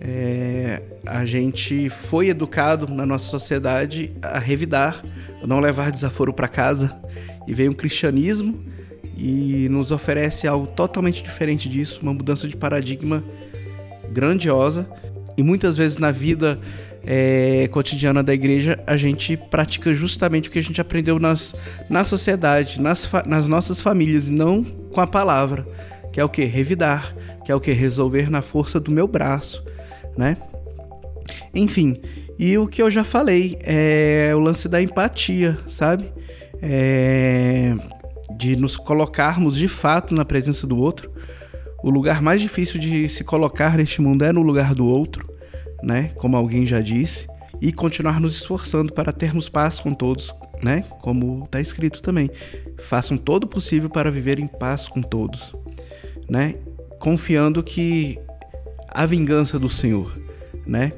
é, a gente foi educado na nossa sociedade a revidar, a não levar desaforo para casa. E veio um cristianismo e nos oferece algo totalmente diferente disso, uma mudança de paradigma grandiosa. E muitas vezes na vida é, cotidiana da igreja, a gente pratica justamente o que a gente aprendeu nas, na sociedade, nas, nas nossas famílias, e não com a palavra, que é o que? Revidar, que é o que? Resolver na força do meu braço, né? Enfim, e o que eu já falei é o lance da empatia, sabe? É, de nos colocarmos de fato na presença do outro. O lugar mais difícil de se colocar neste mundo é no lugar do outro né? Como alguém já disse, e continuar nos esforçando para termos paz com todos, né? Como está escrito também. Façam todo o possível para viver em paz com todos, né? Confiando que a vingança do Senhor, né?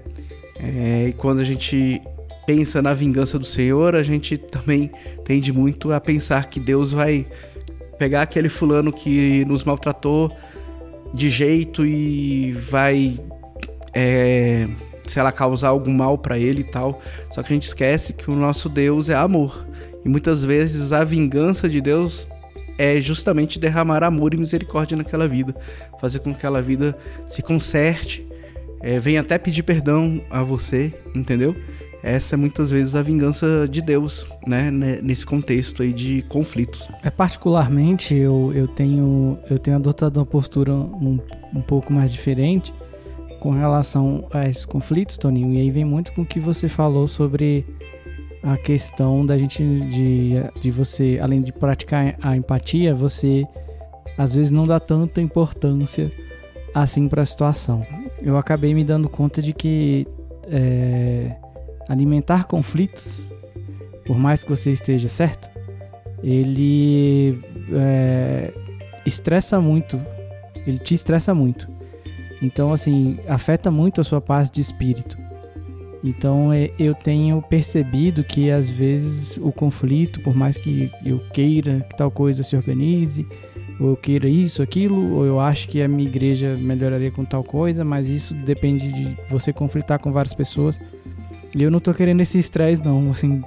É, e quando a gente pensa na vingança do Senhor, a gente também tende muito a pensar que Deus vai pegar aquele fulano que nos maltratou de jeito e vai é, se ela causar algum mal para ele e tal. Só que a gente esquece que o nosso Deus é amor. E muitas vezes a vingança de Deus é justamente derramar amor e misericórdia naquela vida, fazer com que aquela vida se conserte, é, venha até pedir perdão a você, entendeu? Essa é muitas vezes a vingança de Deus, né? Nesse contexto aí de conflitos. É particularmente eu, eu tenho eu tenho adotado uma postura um, um pouco mais diferente com relação a esses conflitos, Toninho. E aí vem muito com o que você falou sobre a questão da gente de, de você, além de praticar a empatia, você às vezes não dá tanta importância assim para a situação. Eu acabei me dando conta de que é, alimentar conflitos, por mais que você esteja certo, ele é, estressa muito, ele te estressa muito. Então, assim, afeta muito a sua paz de espírito. Então, é, eu tenho percebido que às vezes o conflito, por mais que eu queira que tal coisa se organize, ou eu queira isso, aquilo, ou eu acho que a minha igreja melhoraria com tal coisa, mas isso depende de você conflitar com várias pessoas. E eu não tô querendo esse estresse, não. Assim,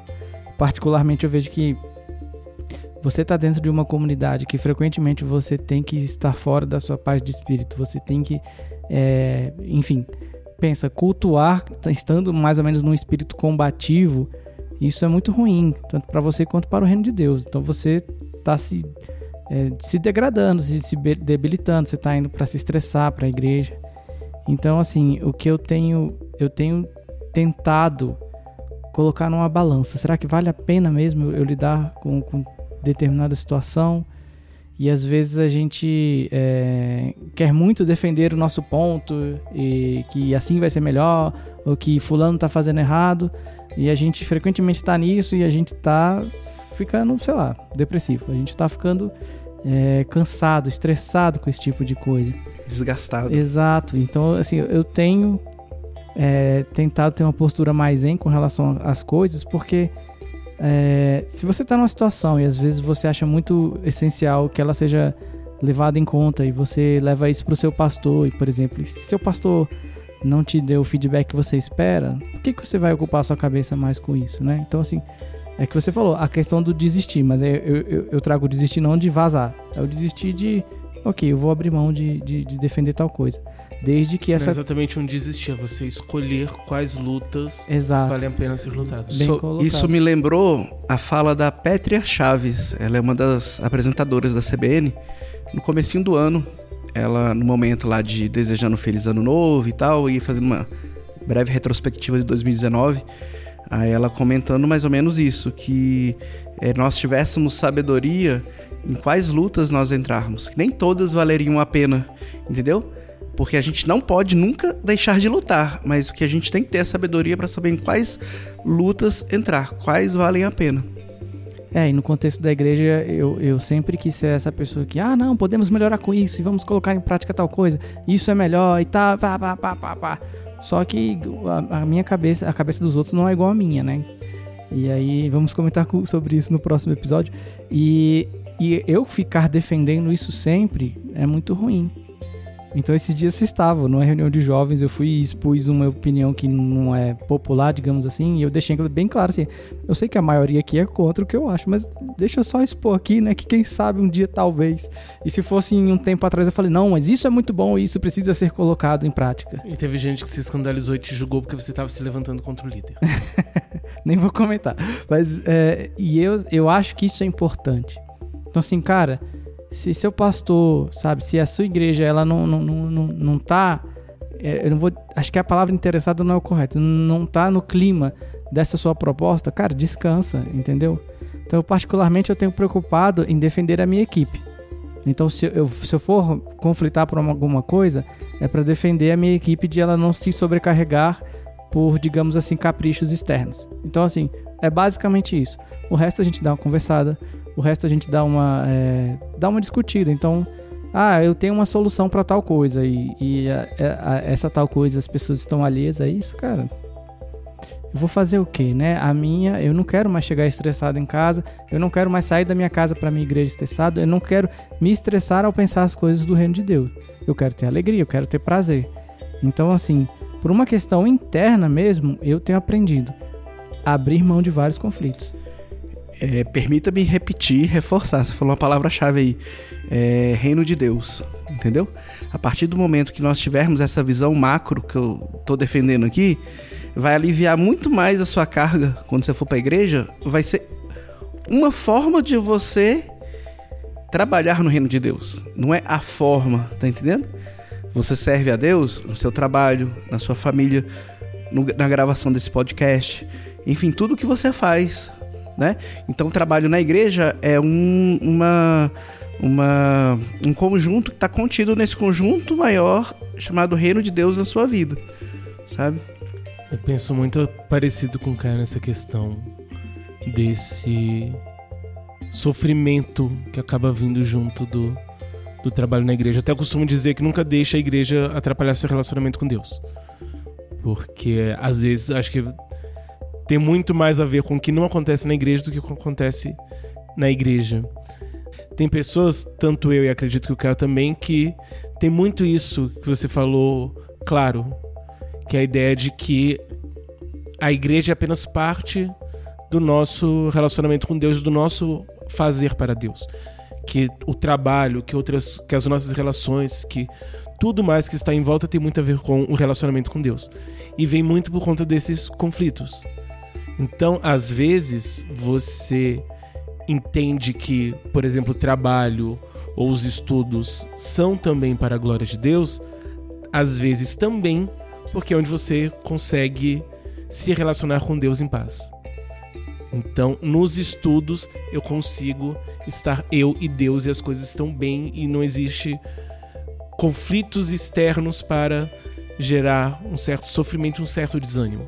particularmente eu vejo que você está dentro de uma comunidade que frequentemente você tem que estar fora da sua paz de espírito, você tem que é, enfim, pensa, cultuar estando mais ou menos num espírito combativo, isso é muito ruim, tanto para você quanto para o reino de Deus. Então você está se, é, se degradando, se, se debilitando, você está indo para se estressar para a igreja. Então, assim, o que eu tenho, eu tenho tentado colocar numa balança. Será que vale a pena mesmo eu, eu lidar com, com determinada situação? E às vezes a gente é, quer muito defender o nosso ponto e que assim vai ser melhor, ou que fulano tá fazendo errado, e a gente frequentemente está nisso e a gente tá ficando, sei lá, depressivo. A gente tá ficando é, cansado, estressado com esse tipo de coisa. Desgastado. Exato. Então, assim, eu tenho é, tentado ter uma postura mais zen com relação às coisas, porque é, se você está numa situação e às vezes você acha muito essencial que ela seja levada em conta e você leva isso para o seu pastor, e por exemplo, se seu pastor não te deu o feedback que você espera, por que, que você vai ocupar sua cabeça mais com isso, né? Então, assim, É que você falou, a questão do desistir, mas eu, eu, eu trago desistir não de vazar. É o desistir de, ok, eu vou abrir mão de, de, de defender tal coisa. Desde que essa. Não é exatamente um desistir, é você escolher quais lutas Exato. valem a pena ser lutadas. So- isso me lembrou a fala da Pétria Chaves. Ela é uma das apresentadoras da CBN. No comecinho do ano, ela, no momento lá de desejando um feliz ano novo e tal, e fazendo uma breve retrospectiva de 2019, aí ela comentando mais ou menos isso, que eh, nós tivéssemos sabedoria em quais lutas nós entrarmos. que Nem todas valeriam a pena, entendeu? Porque a gente não pode nunca deixar de lutar, mas o que a gente tem que ter é sabedoria para saber em quais lutas entrar, quais valem a pena. É, e no contexto da igreja, eu, eu sempre quis ser essa pessoa que, ah, não, podemos melhorar com isso e vamos colocar em prática tal coisa, isso é melhor e tá, pá, pá, pá, pá, pá. Só que a, a minha cabeça, a cabeça dos outros não é igual à minha, né? E aí vamos comentar com- sobre isso no próximo episódio. E, e eu ficar defendendo isso sempre é muito ruim. Então esses dias vocês estavam numa reunião de jovens, eu fui e expus uma opinião que não é popular, digamos assim, e eu deixei bem claro assim, eu sei que a maioria aqui é contra o que eu acho, mas deixa eu só expor aqui, né, que quem sabe um dia talvez. E se fosse em um tempo atrás eu falei, não, mas isso é muito bom e isso precisa ser colocado em prática. E teve gente que se escandalizou e te julgou porque você estava se levantando contra o líder. Nem vou comentar. Mas, é, e eu, eu acho que isso é importante. Então, assim, cara, se seu pastor, sabe, se a sua igreja, ela não, não, não, não, tá. é, eu não vou. Acho que a palavra interessada não é o correto. Não tá no clima dessa sua proposta, cara, descansa, entendeu? Então, particularmente, eu tenho preocupado em defender a minha equipe. Então, se eu, se eu for conflitar por uma- alguma coisa, é para defender a minha equipe de ela não se sobrecarregar por, digamos assim, caprichos externos. Então, assim, é basicamente isso. O resto a gente dá uma conversada, o resto a gente dá uma, é, dá uma discutida. Então, ah, eu tenho uma solução para tal coisa e, e a- a- essa tal coisa as pessoas estão alheias a isso, cara. Eu vou fazer o quê, né? A minha, eu não quero mais chegar estressado em casa, eu não quero mais sair da minha casa para minha igreja estressado, eu não quero me estressar ao pensar as coisas do reino de Deus. Eu quero ter alegria, eu quero ter prazer. Então, assim, por uma questão interna mesmo, eu tenho aprendido a abrir mão de vários conflitos. É, Permita-me repetir, reforçar. Você falou uma palavra-chave aí: é, reino de Deus. Entendeu? A partir do momento que nós tivermos essa visão macro que eu tô defendendo aqui, vai aliviar muito mais a sua carga quando você for para a igreja. Vai ser uma forma de você trabalhar no reino de Deus. Não é a forma, tá entendendo? Você serve a Deus no seu trabalho, na sua família, no- na gravação desse podcast, enfim, tudo que você faz, né? Então, o trabalho na igreja é um, uma, uma, um conjunto que está contido nesse conjunto maior chamado Reino de Deus na sua vida, sabe? Eu penso muito parecido com o Caio nessa questão desse sofrimento que acaba vindo junto do, do trabalho na igreja. Até eu costumo dizer que nunca deixa a igreja atrapalhar seu relacionamento com Deus. Porque às vezes acho que tem muito mais a ver com o que não acontece na igreja do que com o que acontece na igreja. Tem pessoas, tanto eu e acredito que o Caio também, que tem muito isso que você falou, claro, que é a ideia de que a igreja é apenas parte do nosso relacionamento com Deus, do nosso fazer para Deus. Que o trabalho, que outras, que as nossas relações, que tudo mais que está em volta tem muito a ver com o relacionamento com Deus. E vem muito por conta desses conflitos. Então, às vezes, você entende que, por exemplo, o trabalho ou os estudos são também para a glória de Deus, às vezes também porque é onde você consegue se relacionar com Deus em paz. Então, nos estudos, eu consigo estar eu e Deus e as coisas estão bem e não existe conflitos externos para gerar um certo sofrimento, um certo desânimo.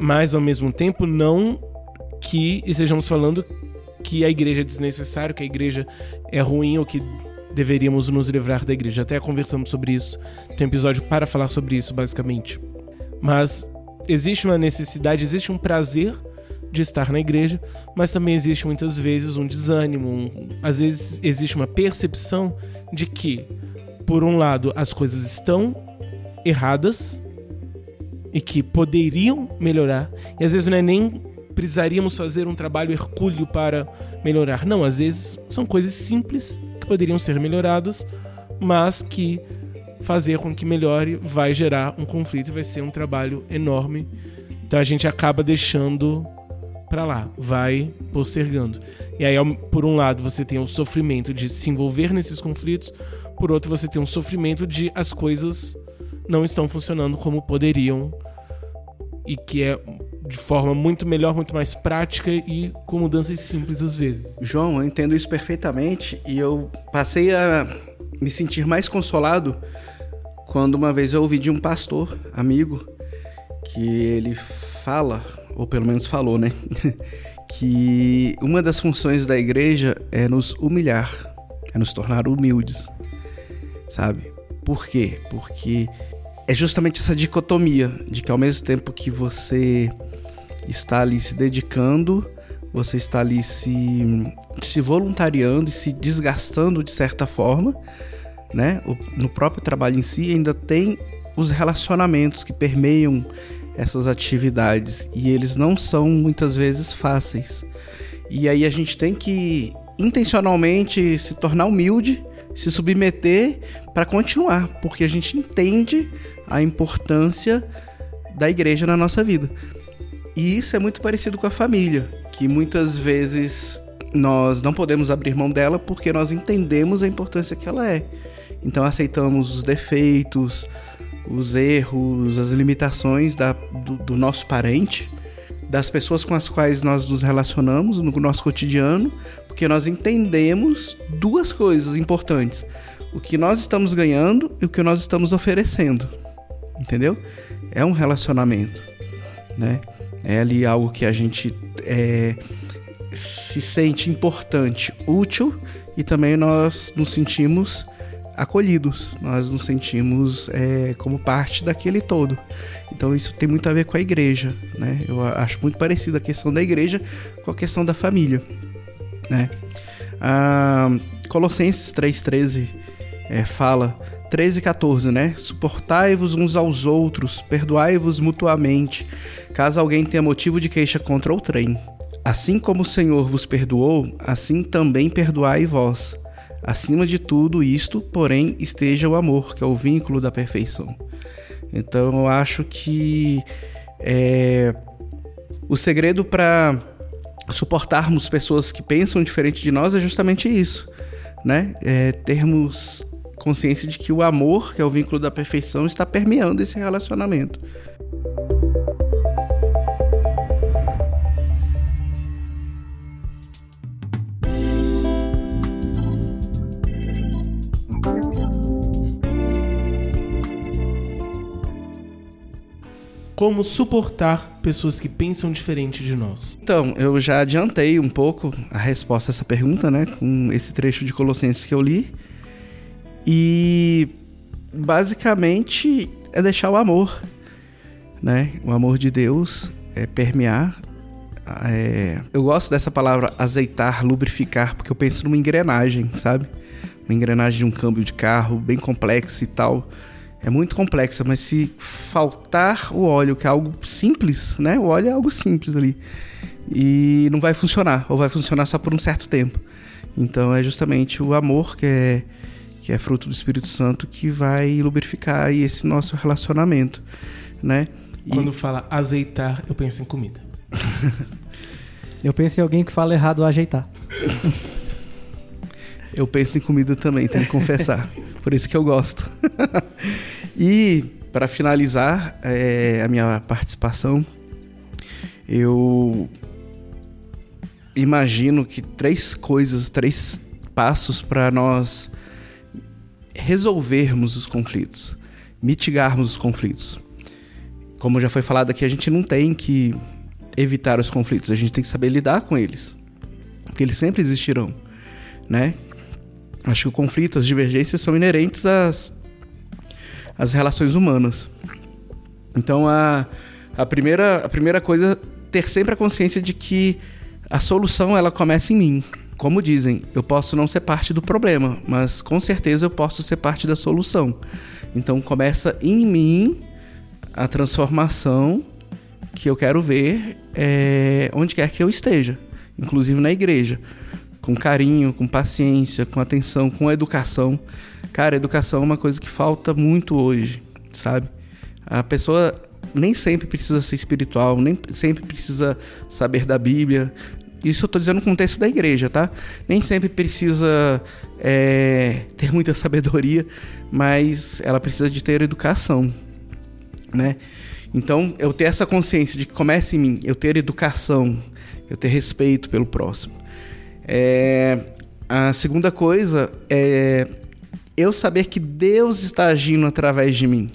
Mas ao mesmo tempo, não que estejamos falando que a igreja é desnecessária, que a igreja é ruim ou que deveríamos nos livrar da igreja. Até conversamos sobre isso. Tem um episódio para falar sobre isso, basicamente. Mas existe uma necessidade, existe um prazer de estar na igreja, mas também existe muitas vezes um desânimo, um, às vezes existe uma percepção de que, por um lado, as coisas estão erradas e que poderiam melhorar, e às vezes não é nem precisaríamos fazer um trabalho hercúleo para melhorar. Não, às vezes são coisas simples que poderiam ser melhoradas, mas que fazer com que melhore vai gerar um conflito e vai ser um trabalho enorme. Então a gente acaba deixando para lá, vai postergando. E aí, por um lado, você tem o sofrimento de se envolver nesses conflitos, por outro, você tem um sofrimento de as coisas não estão funcionando como poderiam e que é de forma muito melhor, muito mais prática e com mudanças simples às vezes. João, eu entendo isso perfeitamente e eu passei a me sentir mais consolado quando uma vez eu ouvi de um pastor amigo que ele fala, ou pelo menos falou, né, que uma das funções da igreja é nos humilhar, é nos tornar humildes, sabe? Por quê? Porque é justamente essa dicotomia de que ao mesmo tempo que você está ali se dedicando, você está ali se, se voluntariando e se desgastando de certa forma, né? No próprio trabalho em si ainda tem os relacionamentos que permeiam essas atividades e eles não são muitas vezes fáceis. E aí a gente tem que intencionalmente se tornar humilde, se submeter para continuar, porque a gente entende a importância da igreja na nossa vida. E isso é muito parecido com a família, que muitas vezes nós não podemos abrir mão dela porque nós entendemos a importância que ela é. Então aceitamos os defeitos, os erros, as limitações da, do, do nosso parente, das pessoas com as quais nós nos relacionamos no nosso cotidiano, porque nós entendemos duas coisas importantes: o que nós estamos ganhando e o que nós estamos oferecendo. Entendeu? É um relacionamento, né? É ali algo que a gente é, se sente importante, útil e também nós nos sentimos acolhidos, nós nos sentimos é, como parte daquele todo. Então isso tem muito a ver com a igreja, né? Eu acho muito parecido a questão da igreja com a questão da família, né? Ah, Colossenses 3,13 é, fala 13 e 14, né? Suportai-vos uns aos outros, perdoai-vos mutuamente, caso alguém tenha motivo de queixa contra o trem. Assim como o Senhor vos perdoou, assim também perdoai vós. Acima de tudo isto, porém, esteja o amor, que é o vínculo da perfeição. Então eu acho que é, o segredo para suportarmos pessoas que pensam diferente de nós é justamente isso, né? É termos consciência de que o amor, que é o vínculo da perfeição, está permeando esse relacionamento. Como suportar pessoas que pensam diferente de nós? Então, eu já adiantei um pouco a resposta a essa pergunta, né, com esse trecho de Colossenses que eu li. E basicamente é deixar o amor, né? O amor de Deus é permear. É... Eu gosto dessa palavra azeitar, lubrificar, porque eu penso numa engrenagem, sabe? Uma engrenagem de um câmbio de carro bem complexa e tal é muito complexa, mas se faltar o óleo, que é algo simples, né? O óleo é algo simples ali. E não vai funcionar, ou vai funcionar só por um certo tempo. Então é justamente o amor que é, que é fruto do Espírito Santo que vai lubrificar esse nosso relacionamento, né? E... Quando fala azeitar, eu penso em comida. eu penso em alguém que fala errado ajeitar. eu penso em comida também, tenho que confessar. Por isso que eu gosto. e para finalizar é, a minha participação, eu imagino que três coisas, três passos para nós resolvermos os conflitos, mitigarmos os conflitos. Como já foi falado aqui, a gente não tem que evitar os conflitos, a gente tem que saber lidar com eles, porque eles sempre existirão, né? Acho que o conflito, as divergências são inerentes às, às relações humanas. Então a, a, primeira, a primeira coisa ter sempre a consciência de que a solução ela começa em mim. Como dizem, eu posso não ser parte do problema, mas com certeza eu posso ser parte da solução. Então começa em mim a transformação que eu quero ver é, onde quer que eu esteja, inclusive na igreja. Com carinho, com paciência, com atenção, com educação. Cara, educação é uma coisa que falta muito hoje, sabe? A pessoa nem sempre precisa ser espiritual, nem sempre precisa saber da Bíblia. Isso eu estou dizendo no contexto da igreja, tá? Nem sempre precisa é, ter muita sabedoria, mas ela precisa de ter educação, né? Então, eu ter essa consciência de que começa em mim, eu ter educação, eu ter respeito pelo próximo. É, a segunda coisa é eu saber que Deus está agindo através de mim,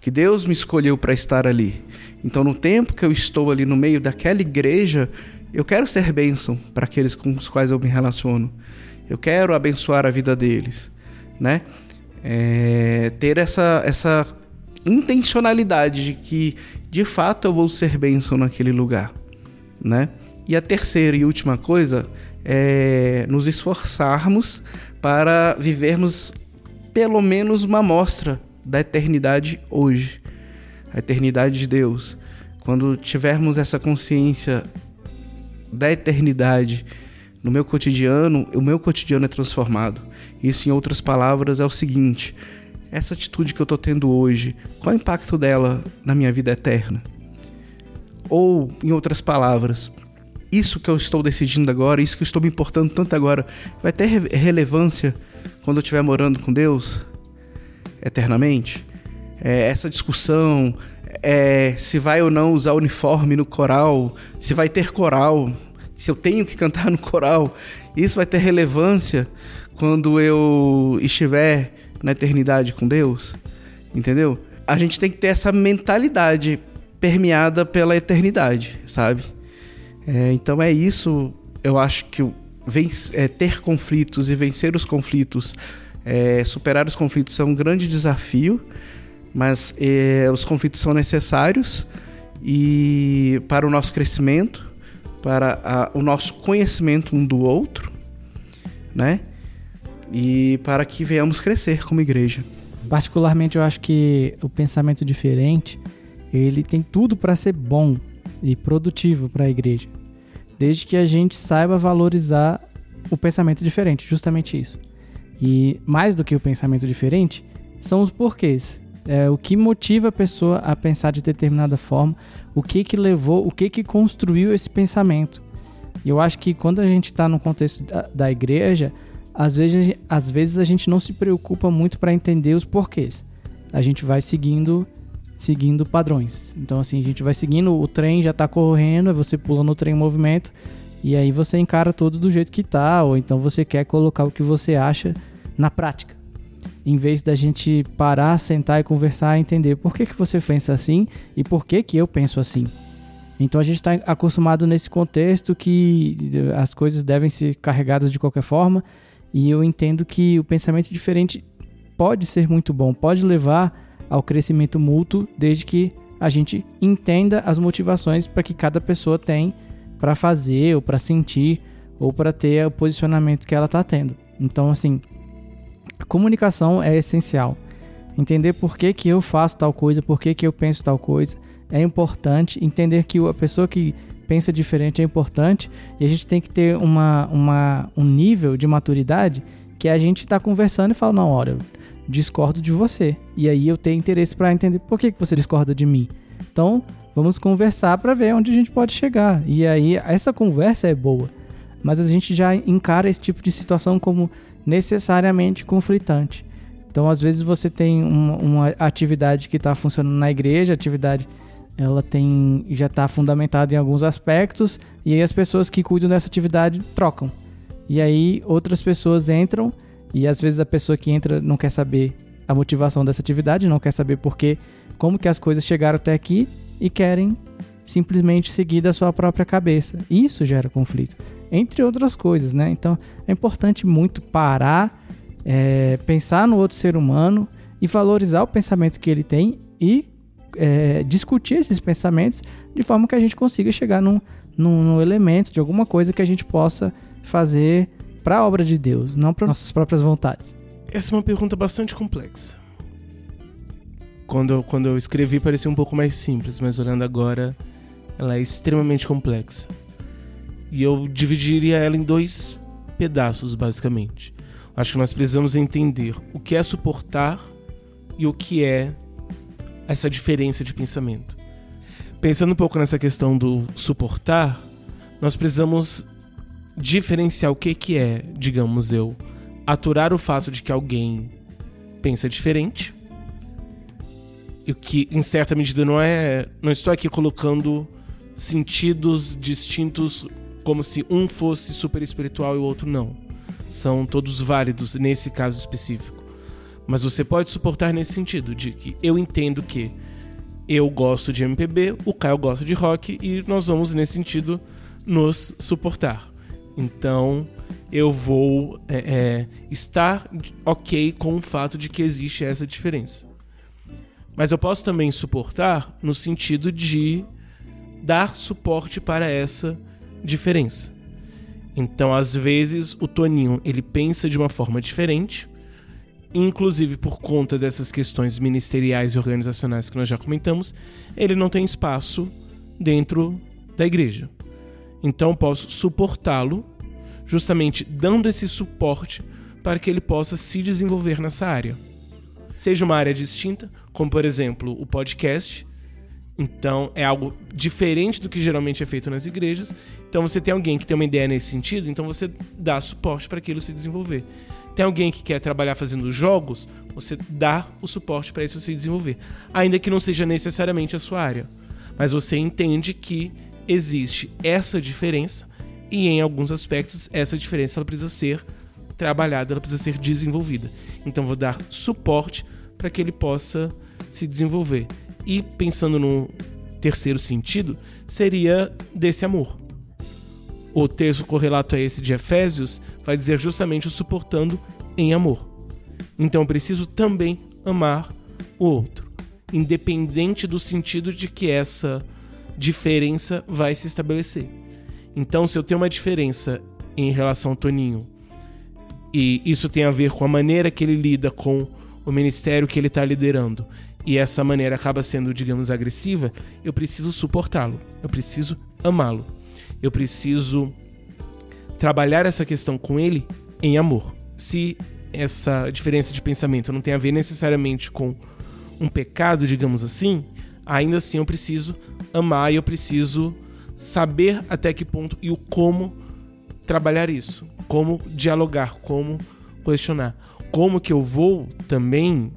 que Deus me escolheu para estar ali. Então, no tempo que eu estou ali no meio daquela igreja, eu quero ser bênção para aqueles com os quais eu me relaciono. Eu quero abençoar a vida deles, né? É, ter essa, essa intencionalidade de que de fato eu vou ser bênção naquele lugar, né? E a terceira e última coisa é nos esforçarmos para vivermos pelo menos uma amostra da eternidade hoje, a eternidade de Deus. Quando tivermos essa consciência da eternidade no meu cotidiano, o meu cotidiano é transformado. Isso, em outras palavras, é o seguinte: essa atitude que eu estou tendo hoje, qual é o impacto dela na minha vida eterna? Ou, em outras palavras, isso que eu estou decidindo agora, isso que eu estou me importando tanto agora, vai ter relevância quando eu estiver morando com Deus eternamente? É, essa discussão, é, se vai ou não usar uniforme no coral, se vai ter coral, se eu tenho que cantar no coral, isso vai ter relevância quando eu estiver na eternidade com Deus, entendeu? A gente tem que ter essa mentalidade permeada pela eternidade, sabe? É, então é isso, eu acho que é, ter conflitos e vencer os conflitos, é, superar os conflitos é um grande desafio, mas é, os conflitos são necessários e para o nosso crescimento, para a, o nosso conhecimento um do outro, né? e para que venhamos crescer como igreja. Particularmente, eu acho que o pensamento diferente ele tem tudo para ser bom e produtivo para a igreja, desde que a gente saiba valorizar o pensamento diferente, justamente isso. E mais do que o pensamento diferente, são os porquês. É, o que motiva a pessoa a pensar de determinada forma, o que que levou, o que que construiu esse pensamento. E eu acho que quando a gente está no contexto da, da igreja, às vezes, às vezes a gente não se preocupa muito para entender os porquês. A gente vai seguindo seguindo padrões. Então assim, a gente vai seguindo, o trem já está correndo, você pula no trem em movimento e aí você encara tudo do jeito que tá, ou então você quer colocar o que você acha na prática. Em vez da gente parar, sentar e conversar, entender por que, que você pensa assim e por que, que eu penso assim. Então a gente está acostumado nesse contexto que as coisas devem ser carregadas de qualquer forma e eu entendo que o pensamento diferente pode ser muito bom, pode levar ao crescimento mútuo, desde que a gente entenda as motivações para que cada pessoa tem para fazer, ou para sentir, ou para ter o posicionamento que ela está tendo. Então, assim, a comunicação é essencial. Entender por que, que eu faço tal coisa, por que, que eu penso tal coisa, é importante. Entender que a pessoa que pensa diferente é importante e a gente tem que ter uma, uma, um nível de maturidade que a gente está conversando e fala, não, olha, discordo de você. E aí eu tenho interesse para entender por que, que você discorda de mim. Então, vamos conversar para ver onde a gente pode chegar. E aí essa conversa é boa, mas a gente já encara esse tipo de situação como necessariamente conflitante. Então, às vezes você tem uma, uma atividade que está funcionando na igreja, atividade ela tem já está fundamentada em alguns aspectos e aí as pessoas que cuidam dessa atividade trocam. E aí outras pessoas entram e às vezes a pessoa que entra não quer saber a motivação dessa atividade, não quer saber por quê, como que as coisas chegaram até aqui e querem simplesmente seguir da sua própria cabeça. Isso gera conflito, entre outras coisas, né? Então é importante muito parar, é, pensar no outro ser humano e valorizar o pensamento que ele tem e é, discutir esses pensamentos de forma que a gente consiga chegar num, num, num elemento de alguma coisa que a gente possa fazer para a obra de Deus, não para nossas próprias vontades. Essa é uma pergunta bastante complexa. Quando eu, quando eu escrevi parecia um pouco mais simples, mas olhando agora ela é extremamente complexa. E eu dividiria ela em dois pedaços, basicamente. Acho que nós precisamos entender o que é suportar e o que é essa diferença de pensamento. Pensando um pouco nessa questão do suportar, nós precisamos diferenciar o que, que é, digamos eu, aturar o fato de que alguém pensa diferente. E o que, em certa medida, não é. Não estou aqui colocando sentidos distintos como se um fosse super espiritual e o outro não. São todos válidos nesse caso específico. Mas você pode suportar nesse sentido, de que eu entendo que eu gosto de MPB, o Caio gosta de rock e nós vamos, nesse sentido, nos suportar. Então, eu vou é, é, estar ok com o fato de que existe essa diferença. Mas eu posso também suportar no sentido de dar suporte para essa diferença. Então, às vezes, o Toninho ele pensa de uma forma diferente, inclusive por conta dessas questões ministeriais e organizacionais que nós já comentamos, ele não tem espaço dentro da igreja. Então, posso suportá-lo justamente dando esse suporte para que ele possa se desenvolver nessa área. Seja uma área distinta, como por exemplo o podcast. Então é algo diferente do que geralmente é feito nas igrejas. Então você tem alguém que tem uma ideia nesse sentido, então você dá suporte para aquilo se desenvolver. Tem alguém que quer trabalhar fazendo jogos, você dá o suporte para isso se desenvolver. Ainda que não seja necessariamente a sua área. Mas você entende que existe essa diferença e em alguns aspectos essa diferença ela precisa ser trabalhada, ela precisa ser desenvolvida. Então vou dar suporte para que ele possa se desenvolver. E pensando no terceiro sentido, seria desse amor. O texto correlato a esse de Efésios vai dizer justamente o suportando em amor. Então eu preciso também amar o outro, independente do sentido de que essa diferença vai se estabelecer. Então, se eu tenho uma diferença em relação ao Toninho, e isso tem a ver com a maneira que ele lida com o ministério que ele está liderando, e essa maneira acaba sendo, digamos, agressiva, eu preciso suportá-lo, eu preciso amá-lo, eu preciso trabalhar essa questão com ele em amor. Se essa diferença de pensamento não tem a ver necessariamente com um pecado, digamos assim, ainda assim eu preciso amar e eu preciso saber até que ponto e o como trabalhar isso, como dialogar, como questionar, como que eu vou também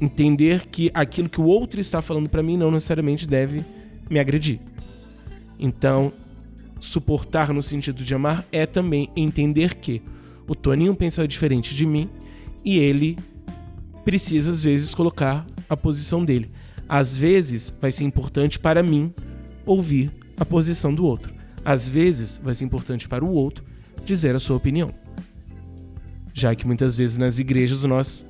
entender que aquilo que o outro está falando para mim não necessariamente deve me agredir. Então, suportar no sentido de amar é também entender que o Toninho pensa diferente de mim e ele precisa às vezes colocar a posição dele. Às vezes vai ser importante para mim ouvir a posição do outro. Às vezes, vai ser importante para o outro dizer a sua opinião. Já que muitas vezes nas igrejas nós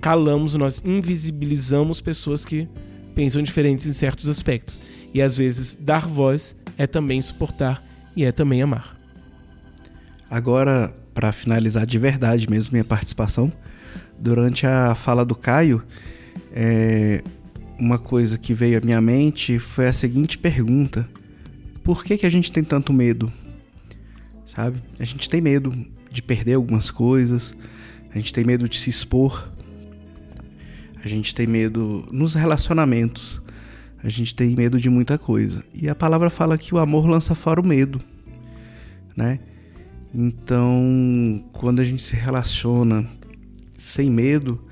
calamos, nós invisibilizamos pessoas que pensam diferentes em certos aspectos. E às vezes dar voz é também suportar e é também amar. Agora, para finalizar de verdade mesmo minha participação, durante a fala do Caio, é, uma coisa que veio à minha mente foi a seguinte pergunta: por que, que a gente tem tanto medo? Sabe? A gente tem medo de perder algumas coisas, a gente tem medo de se expor, a gente tem medo nos relacionamentos, a gente tem medo de muita coisa. E a palavra fala que o amor lança fora o medo, né? Então, quando a gente se relaciona sem medo,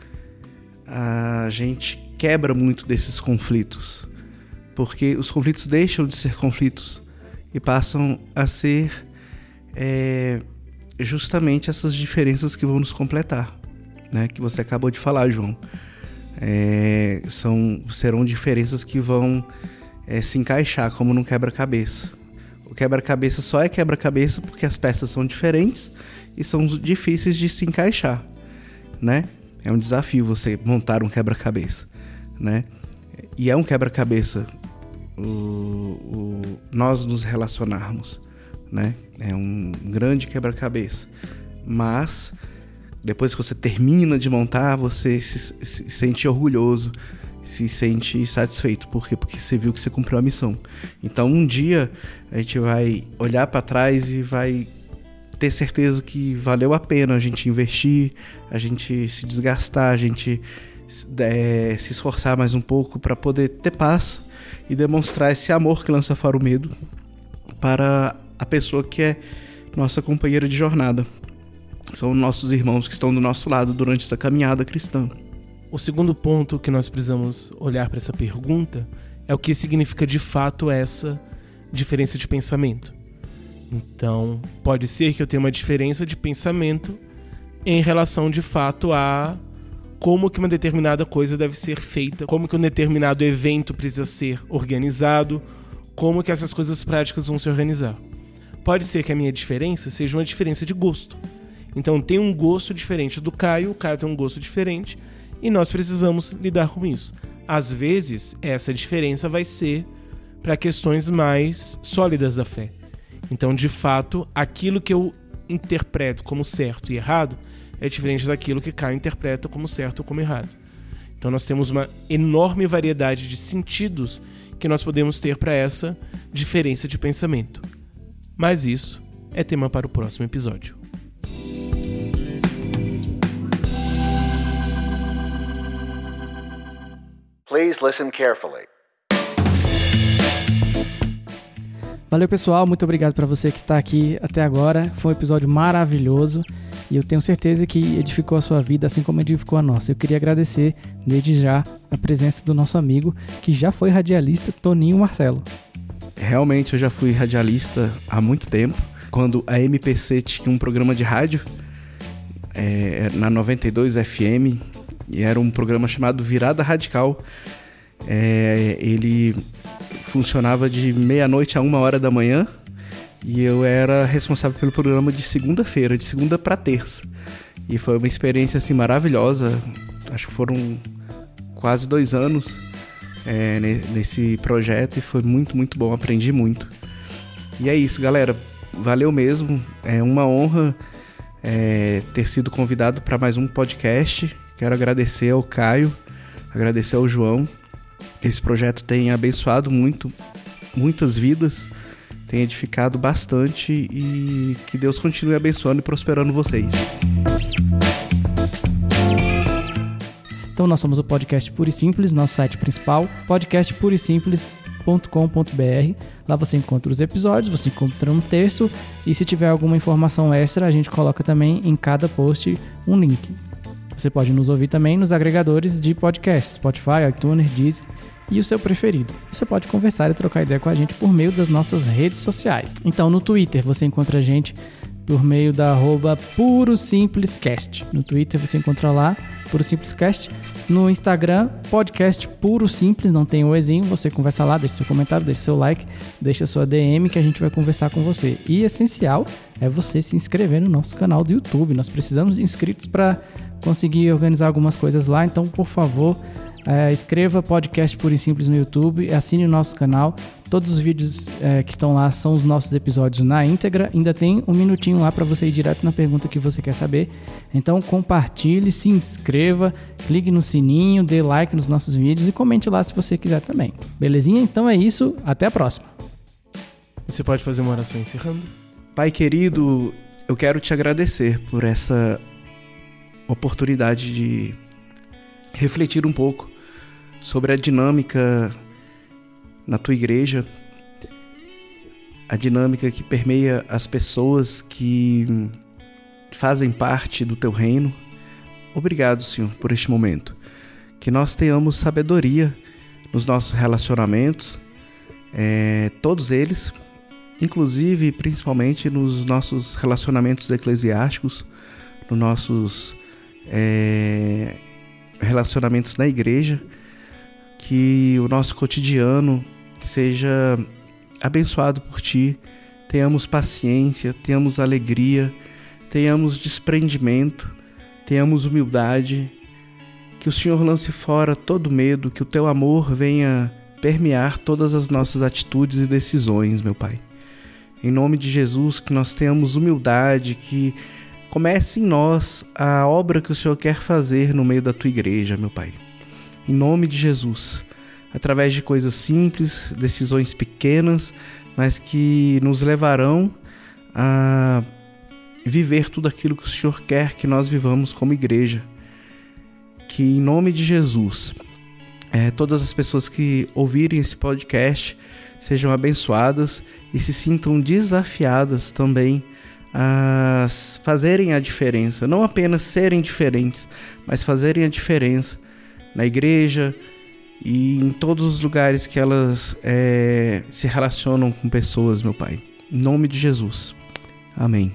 a gente quebra muito desses conflitos porque os conflitos deixam de ser conflitos e passam a ser é, justamente essas diferenças que vão nos completar, né? Que você acabou de falar, João. É, são serão diferenças que vão é, se encaixar como num quebra-cabeça. O quebra-cabeça só é quebra-cabeça porque as peças são diferentes e são difíceis de se encaixar, né? É um desafio você montar um quebra-cabeça, né? E é um quebra-cabeça o, o, nós nos relacionarmos, né? É um grande quebra-cabeça. Mas depois que você termina de montar, você se, se sente orgulhoso, se sente satisfeito. Por quê? Porque você viu que você cumpriu a missão. Então, um dia a gente vai olhar para trás e vai ter certeza que valeu a pena a gente investir, a gente se desgastar, a gente é, se esforçar mais um pouco para poder ter paz e demonstrar esse amor que lança fora o medo para a pessoa que é nossa companheira de jornada. São nossos irmãos que estão do nosso lado durante essa caminhada cristã. O segundo ponto que nós precisamos olhar para essa pergunta é o que significa de fato essa diferença de pensamento. Então, pode ser que eu tenha uma diferença de pensamento em relação de fato a como que uma determinada coisa deve ser feita, como que um determinado evento precisa ser organizado, como que essas coisas práticas vão se organizar. Pode ser que a minha diferença seja uma diferença de gosto. Então tem um gosto diferente do Caio, o Caio tem um gosto diferente e nós precisamos lidar com isso. Às vezes, essa diferença vai ser para questões mais sólidas da fé. Então, de fato, aquilo que eu interpreto como certo e errado é diferente daquilo que Caio interpreta como certo ou como errado. Então, nós temos uma enorme variedade de sentidos que nós podemos ter para essa diferença de pensamento. Mas isso é tema para o próximo episódio. Please listen carefully. Valeu, pessoal. Muito obrigado para você que está aqui até agora. Foi um episódio maravilhoso e eu tenho certeza que edificou a sua vida assim como edificou a nossa. Eu queria agradecer desde já a presença do nosso amigo que já foi radialista, Toninho Marcelo. Realmente eu já fui radialista há muito tempo. Quando a MPC tinha um programa de rádio é, na 92 FM, e era um programa chamado Virada Radical. É, ele funcionava de meia-noite a uma hora da manhã e eu era responsável pelo programa de segunda-feira, de segunda para terça. E foi uma experiência assim maravilhosa. Acho que foram quase dois anos é, nesse projeto e foi muito, muito bom. Aprendi muito. E é isso, galera. Valeu mesmo. É uma honra é, ter sido convidado para mais um podcast. Quero agradecer ao Caio, agradecer ao João. Esse projeto tem abençoado muito, muitas vidas, tem edificado bastante e que Deus continue abençoando e prosperando vocês. Então nós somos o podcast Puro e Simples, nosso site principal, podcastpurosimples.com.br. Lá você encontra os episódios, você encontra um texto e se tiver alguma informação extra, a gente coloca também em cada post um link. Você pode nos ouvir também nos agregadores de podcasts, Spotify, iTunes, Deezer e o seu preferido. Você pode conversar e trocar ideia com a gente por meio das nossas redes sociais. Então, no Twitter você encontra a gente por meio da arroba Puro Simplescast. No Twitter você encontra lá, Puro Simplescast. No Instagram, podcast Puro Simples, não tem o Ezinho. Você conversa lá, deixa seu comentário, deixa seu like, deixa sua DM que a gente vai conversar com você. E essencial é você se inscrever no nosso canal do YouTube. Nós precisamos de inscritos para consegui organizar algumas coisas lá, então por favor, é, escreva podcast Puro e Simples no YouTube, assine o nosso canal. Todos os vídeos é, que estão lá são os nossos episódios na íntegra. Ainda tem um minutinho lá para você ir direto na pergunta que você quer saber. Então compartilhe, se inscreva, clique no sininho, dê like nos nossos vídeos e comente lá se você quiser também. Belezinha? Então é isso. Até a próxima. Você pode fazer uma oração encerrando? Pai querido, eu quero te agradecer por essa oportunidade de refletir um pouco sobre a dinâmica na tua igreja, a dinâmica que permeia as pessoas que fazem parte do teu reino. Obrigado, Senhor, por este momento. Que nós tenhamos sabedoria nos nossos relacionamentos, é, todos eles, inclusive principalmente nos nossos relacionamentos eclesiásticos, nos nossos é, relacionamentos na igreja, que o nosso cotidiano seja abençoado por Ti, tenhamos paciência, tenhamos alegria, tenhamos desprendimento, tenhamos humildade, que o Senhor lance fora todo medo, que o Teu amor venha permear todas as nossas atitudes e decisões, meu Pai. Em nome de Jesus, que nós tenhamos humildade, que Comece em nós a obra que o Senhor quer fazer no meio da tua igreja, meu Pai. Em nome de Jesus. Através de coisas simples, decisões pequenas, mas que nos levarão a viver tudo aquilo que o Senhor quer que nós vivamos como igreja. Que em nome de Jesus, é, todas as pessoas que ouvirem esse podcast sejam abençoadas e se sintam desafiadas também a fazerem a diferença, não apenas serem diferentes, mas fazerem a diferença na igreja e em todos os lugares que elas é, se relacionam com pessoas, meu Pai. Em nome de Jesus. Amém.